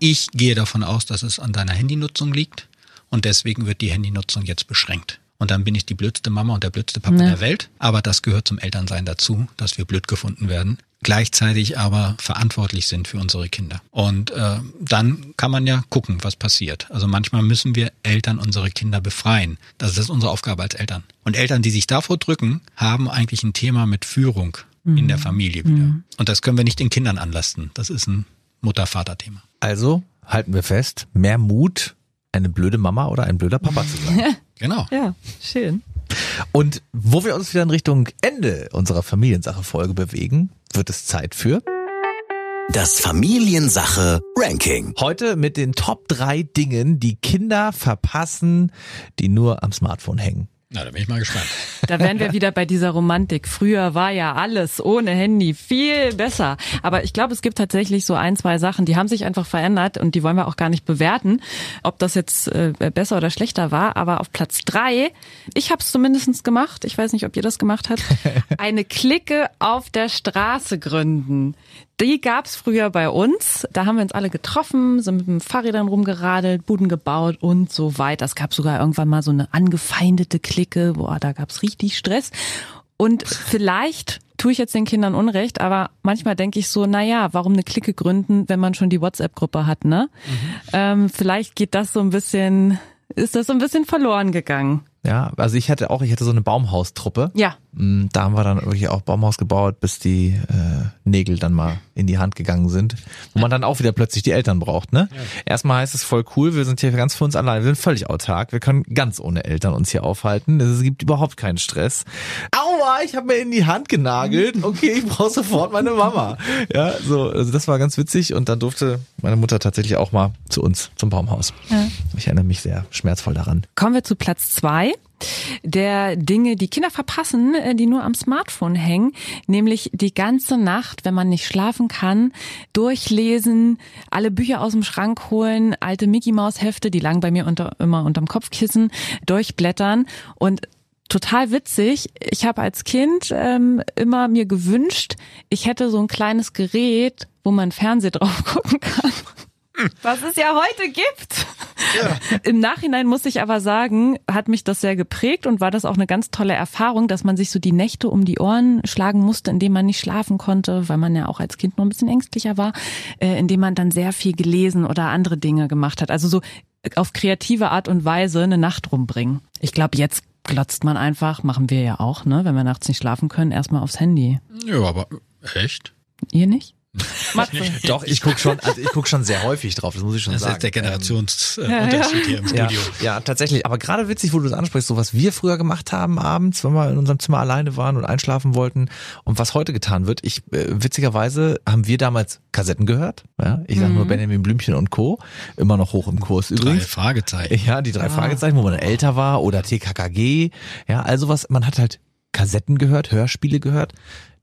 [SPEAKER 4] Ich gehe davon aus, dass es an deiner Handynutzung liegt und deswegen wird die Handynutzung jetzt beschränkt. Und dann bin ich die blödste Mama und der blödste Papa
[SPEAKER 2] Ja.
[SPEAKER 4] der Welt. Aber das gehört zum Elternsein dazu, dass wir blöd gefunden werden. Gleichzeitig aber verantwortlich sind für unsere Kinder. Und äh, dann kann man ja gucken, was passiert. Also manchmal müssen wir Eltern unsere Kinder befreien. Das ist unsere Aufgabe als Eltern. Und Eltern, die sich davor drücken, haben eigentlich ein Thema mit Führung in der Familie wieder. Und das können wir nicht den Kindern anlasten. Das ist ein Mutter-Vater-Thema.
[SPEAKER 5] Also halten wir fest, mehr Mut, eine blöde Mama oder ein blöder Papa zu sein.
[SPEAKER 4] Genau.
[SPEAKER 2] Ja, schön.
[SPEAKER 5] Und wo wir uns wieder in Richtung Ende unserer Familiensache-Folge bewegen, wird es Zeit für
[SPEAKER 1] Das Familiensache Ranking.
[SPEAKER 5] heute mit den Top drei Dingen, die Kinder verpassen, die nur am Smartphone hängen.
[SPEAKER 4] Na, da bin ich mal gespannt.
[SPEAKER 2] Da wären wir wieder bei dieser Romantik. Früher war ja alles ohne Handy viel besser. Aber ich glaube, es gibt tatsächlich so ein, zwei Sachen, die haben sich einfach verändert und die wollen wir auch gar nicht bewerten, ob das jetzt äh, besser oder schlechter war. Aber auf Platz drei, ich habe es zumindest gemacht, ich weiß nicht, ob ihr das gemacht habt, eine Clique auf der Straße gründen. Die gab's früher bei uns. Da haben wir uns alle getroffen, sind mit dem Fahrrädern rumgeradelt, Buden gebaut und so weiter. Es gab sogar irgendwann mal so eine angefeindete Clique. Boah, da gab's richtig Stress. Und vielleicht tue ich jetzt den Kindern Unrecht, aber manchmal denke ich so, na ja, warum eine Clique gründen, wenn man schon die WhatsApp-Gruppe hat, ne? Ähm, vielleicht geht das so ein bisschen, ist das so ein bisschen verloren gegangen.
[SPEAKER 5] Ja, also ich hatte auch, ich hatte so eine Baumhaustruppe.
[SPEAKER 2] Ja,
[SPEAKER 5] Da haben wir dann wirklich auch Baumhaus gebaut, bis die äh, Nägel dann mal in die Hand gegangen sind. Wo man dann auch wieder plötzlich die Eltern braucht, ne? Erstmal heißt es voll cool, wir sind hier ganz für uns allein, wir sind völlig autark, wir können ganz ohne Eltern uns hier aufhalten. Es gibt überhaupt keinen Stress. Aua, ich habe mir in die Hand genagelt. Okay, ich brauche sofort meine Mama. Ja, so, also das war ganz witzig und dann durfte meine Mutter tatsächlich auch mal zu uns zum Baumhaus.
[SPEAKER 2] Ja.
[SPEAKER 5] Ich erinnere mich sehr schmerzvoll daran.
[SPEAKER 2] Kommen wir zu Platz zwei der Dinge, die Kinder verpassen, äh, die nur am Smartphone hängen, nämlich die ganze Nacht, wenn man nicht schlafen kann, durchlesen, alle Bücher aus dem Schrank holen, alte Mickey Maus Hefte, die lagen bei mir unter, immer unterm Kopfkissen, durchblättern und Total witzig. Ich habe als Kind ähm, immer mir gewünscht, ich hätte so ein kleines Gerät, wo man Fernseh drauf gucken kann. Was es ja heute gibt. Im Nachhinein muss ich aber sagen, hat mich das sehr geprägt und war das auch eine ganz tolle Erfahrung, dass man sich so die Nächte um die Ohren schlagen musste, indem man nicht schlafen konnte, weil man ja auch als Kind noch ein bisschen ängstlicher war, äh, indem man dann sehr viel gelesen oder andere Dinge gemacht hat. Also so auf kreative Art und Weise eine Nacht rumbringen. Ich glaube, jetzt glotzt man einfach, machen wir ja auch, ne, wenn wir nachts nicht schlafen können, erstmal aufs Handy.
[SPEAKER 4] Ja, aber echt?
[SPEAKER 2] Ihr nicht? Matze.
[SPEAKER 3] Doch, ich guck schon, also ich guck schon sehr häufig drauf, das muss ich schon
[SPEAKER 4] Das
[SPEAKER 3] sagen.
[SPEAKER 4] ist der Generationsunterschied
[SPEAKER 2] ja.
[SPEAKER 4] hier im
[SPEAKER 3] Ja,
[SPEAKER 4] Studio.
[SPEAKER 3] ja, tatsächlich. Aber gerade witzig, wo du das ansprichst, so was wir früher gemacht haben abends, wenn wir in unserem Zimmer alleine waren und einschlafen wollten und was heute getan wird. Ich äh, witzigerweise haben wir damals Kassetten gehört. Ja, ich sage nur Benjamin Blümchen und Co. Immer noch hoch im Kurs
[SPEAKER 4] Drei
[SPEAKER 3] übrigens.
[SPEAKER 4] Fragezeichen.
[SPEAKER 3] Ja, die drei Fragezeichen, wo man älter war oder TKKG. Ja, also was, man hat halt Kassetten gehört, Hörspiele gehört.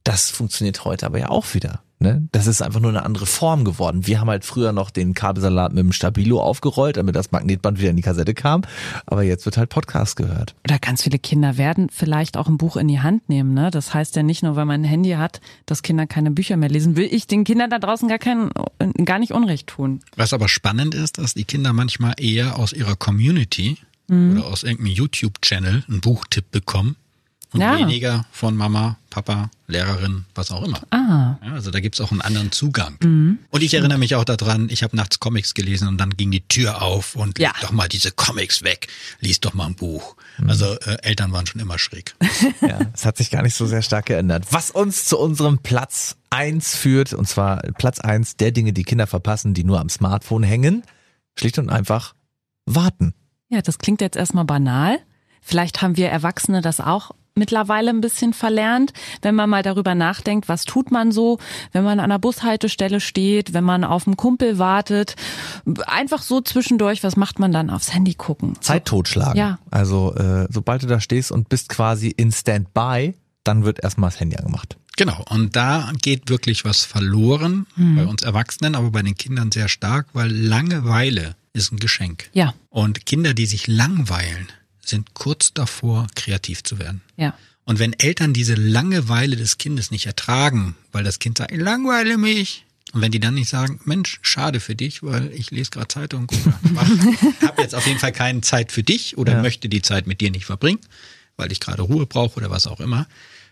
[SPEAKER 3] Das funktioniert heute aber ja auch wieder. Ne? Das ist einfach nur eine andere Form geworden. Wir haben halt früher noch den Kabelsalat mit dem Stabilo aufgerollt, damit das Magnetband wieder in die Kassette kam. Aber jetzt wird halt Podcast gehört.
[SPEAKER 2] Oder ganz viele Kinder werden vielleicht auch ein Buch in die Hand nehmen. Ne? Das heißt ja nicht nur, weil man ein Handy hat, dass Kinder keine Bücher mehr lesen. Will ich den Kindern da draußen gar kein, gar nicht Unrecht tun.
[SPEAKER 4] Was aber spannend ist, dass die Kinder manchmal eher aus ihrer Community oder aus irgendeinem YouTube-Channel einen Buchtipp bekommen und
[SPEAKER 2] Ja.
[SPEAKER 4] weniger von Mama, Papa, Lehrerin, was auch immer.
[SPEAKER 2] Ah,
[SPEAKER 4] Ja, also da gibt's auch einen anderen Zugang. Und ich erinnere mich auch daran, ich habe nachts Comics gelesen und dann ging die Tür auf und
[SPEAKER 2] Ja.
[SPEAKER 4] leg doch mal diese Comics weg, lies doch mal ein Buch. Also äh, Eltern waren schon immer schräg.
[SPEAKER 3] Ja, es hat sich gar nicht so sehr stark geändert. Was uns zu unserem Platz eins führt, und zwar Platz eins der Dinge, die Kinder verpassen, die nur am Smartphone hängen, schlicht und einfach warten.
[SPEAKER 2] ja, das klingt jetzt erstmal banal. Vielleicht haben wir Erwachsene das auch mittlerweile ein bisschen verlernt, wenn man mal darüber nachdenkt, was tut man so, wenn man an einer Bushaltestelle steht, wenn man auf einen Kumpel wartet, einfach so zwischendurch, was macht man dann aufs Handy gucken?
[SPEAKER 3] Zeit totschlagen.
[SPEAKER 2] Ja.
[SPEAKER 3] Also äh, sobald du da stehst und bist quasi in Standby, dann wird erstmal das Handy angemacht.
[SPEAKER 4] Genau, und da geht wirklich was verloren bei uns Erwachsenen, aber bei den Kindern sehr stark, weil Langeweile ist ein Geschenk.
[SPEAKER 2] Ja,
[SPEAKER 4] Und Kinder, die sich langweilen, sind kurz davor, kreativ zu werden.
[SPEAKER 2] ja.
[SPEAKER 4] Und wenn Eltern diese Langeweile des Kindes nicht ertragen, weil das Kind sagt, ich langweile mich, und wenn die dann nicht sagen, Mensch, schade für dich, weil ich lese gerade Zeitung oder habe jetzt auf jeden Fall keine Zeit für dich oder
[SPEAKER 3] Ja.
[SPEAKER 4] möchte die Zeit mit dir nicht verbringen, weil ich gerade Ruhe brauche oder was auch immer.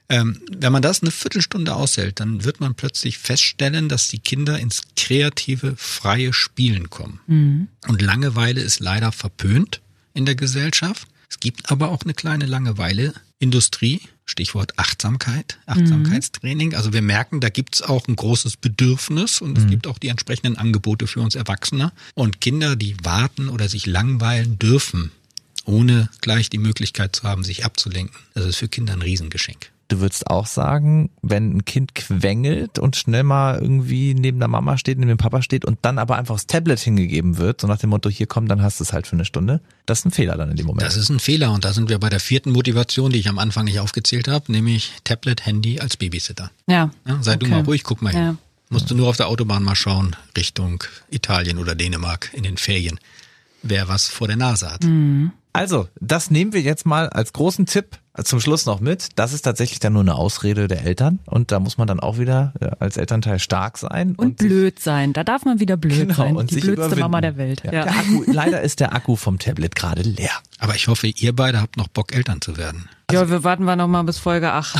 [SPEAKER 4] Ähm, wenn man das eine Viertelstunde aushält, dann wird man plötzlich feststellen, dass die Kinder ins kreative, freie Spielen kommen. Und Langeweile ist leider verpönt in der Gesellschaft. Es gibt aber auch eine kleine Langeweile-Industrie. Stichwort Achtsamkeit, Achtsamkeitstraining. Also wir merken, da gibt's auch ein großes Bedürfnis und es gibt auch die entsprechenden Angebote für uns Erwachsene. Und Kinder, die warten oder sich langweilen dürfen, ohne gleich die Möglichkeit zu haben, sich abzulenken, das ist für Kinder ein Riesengeschenk.
[SPEAKER 3] Du würdest auch sagen, wenn ein Kind quengelt und schnell mal irgendwie neben der Mama steht, neben dem Papa steht und dann aber einfach das Tablet hingegeben wird, so nach dem Motto, hier komm, dann hast du es halt für eine Stunde. Das ist ein Fehler dann in dem Moment.
[SPEAKER 4] Das ist ein Fehler und da sind wir bei der vierten Motivation, die ich am Anfang nicht aufgezählt habe, nämlich Tablet, Handy als Babysitter.
[SPEAKER 2] Ja.
[SPEAKER 4] Ja, sei du
[SPEAKER 2] Okay.
[SPEAKER 4] mal ruhig, guck mal hin.
[SPEAKER 2] Ja.
[SPEAKER 4] Musst du nur auf der Autobahn mal schauen, Richtung Italien oder Dänemark in den Ferien, wer was vor der Nase hat.
[SPEAKER 3] Also, das nehmen wir jetzt mal als großen Tipp zum Schluss noch mit. Das ist tatsächlich dann nur eine Ausrede der Eltern und da muss man dann auch wieder äh, als Elternteil stark sein.
[SPEAKER 2] Und blöd sein. Da darf man wieder blöd
[SPEAKER 3] Genau,
[SPEAKER 2] sein.
[SPEAKER 3] und
[SPEAKER 2] Die
[SPEAKER 3] sich
[SPEAKER 2] blödste
[SPEAKER 3] überwinden.
[SPEAKER 2] Mama der Welt.
[SPEAKER 3] Ja.
[SPEAKER 2] Ja.
[SPEAKER 3] Der Akku, leider ist der Akku vom Tablet gerade leer.
[SPEAKER 4] Aber ich hoffe, ihr beide habt noch Bock, Eltern zu werden.
[SPEAKER 2] Ja, wir warten wir noch mal bis Folge 8.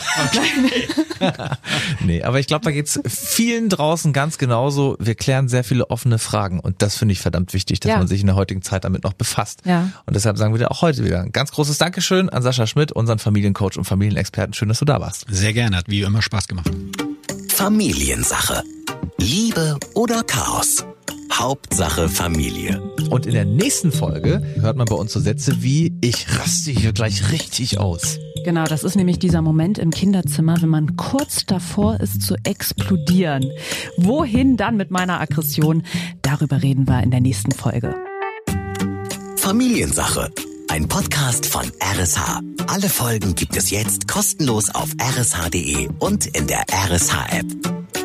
[SPEAKER 3] Nee, aber ich glaube, da geht's vielen draußen ganz genauso. Wir klären sehr viele offene Fragen und das finde ich verdammt wichtig, dass
[SPEAKER 2] Ja.
[SPEAKER 3] man sich in der heutigen Zeit damit noch befasst.
[SPEAKER 2] Ja.
[SPEAKER 3] Und deshalb sagen wir dir auch heute wieder ein ganz großes Dankeschön an Sascha Schmidt, unseren Familiencoach und Familienexperten. Schön, dass du da warst.
[SPEAKER 4] Sehr gerne, hat wie immer Spaß gemacht.
[SPEAKER 1] Familiensache. Liebe oder Chaos? Hauptsache Familie.
[SPEAKER 3] Und in der nächsten Folge hört man bei uns so Sätze wie, ich raste hier gleich richtig aus.
[SPEAKER 2] Genau, das ist nämlich dieser Moment im Kinderzimmer, wenn man kurz davor ist zu explodieren. Wohin dann mit meiner Aggression? Darüber reden wir in der nächsten Folge.
[SPEAKER 1] Familiensache. Ein Podcast von RSH. Alle Folgen gibt es jetzt kostenlos auf rsh.de und in der RSH-App.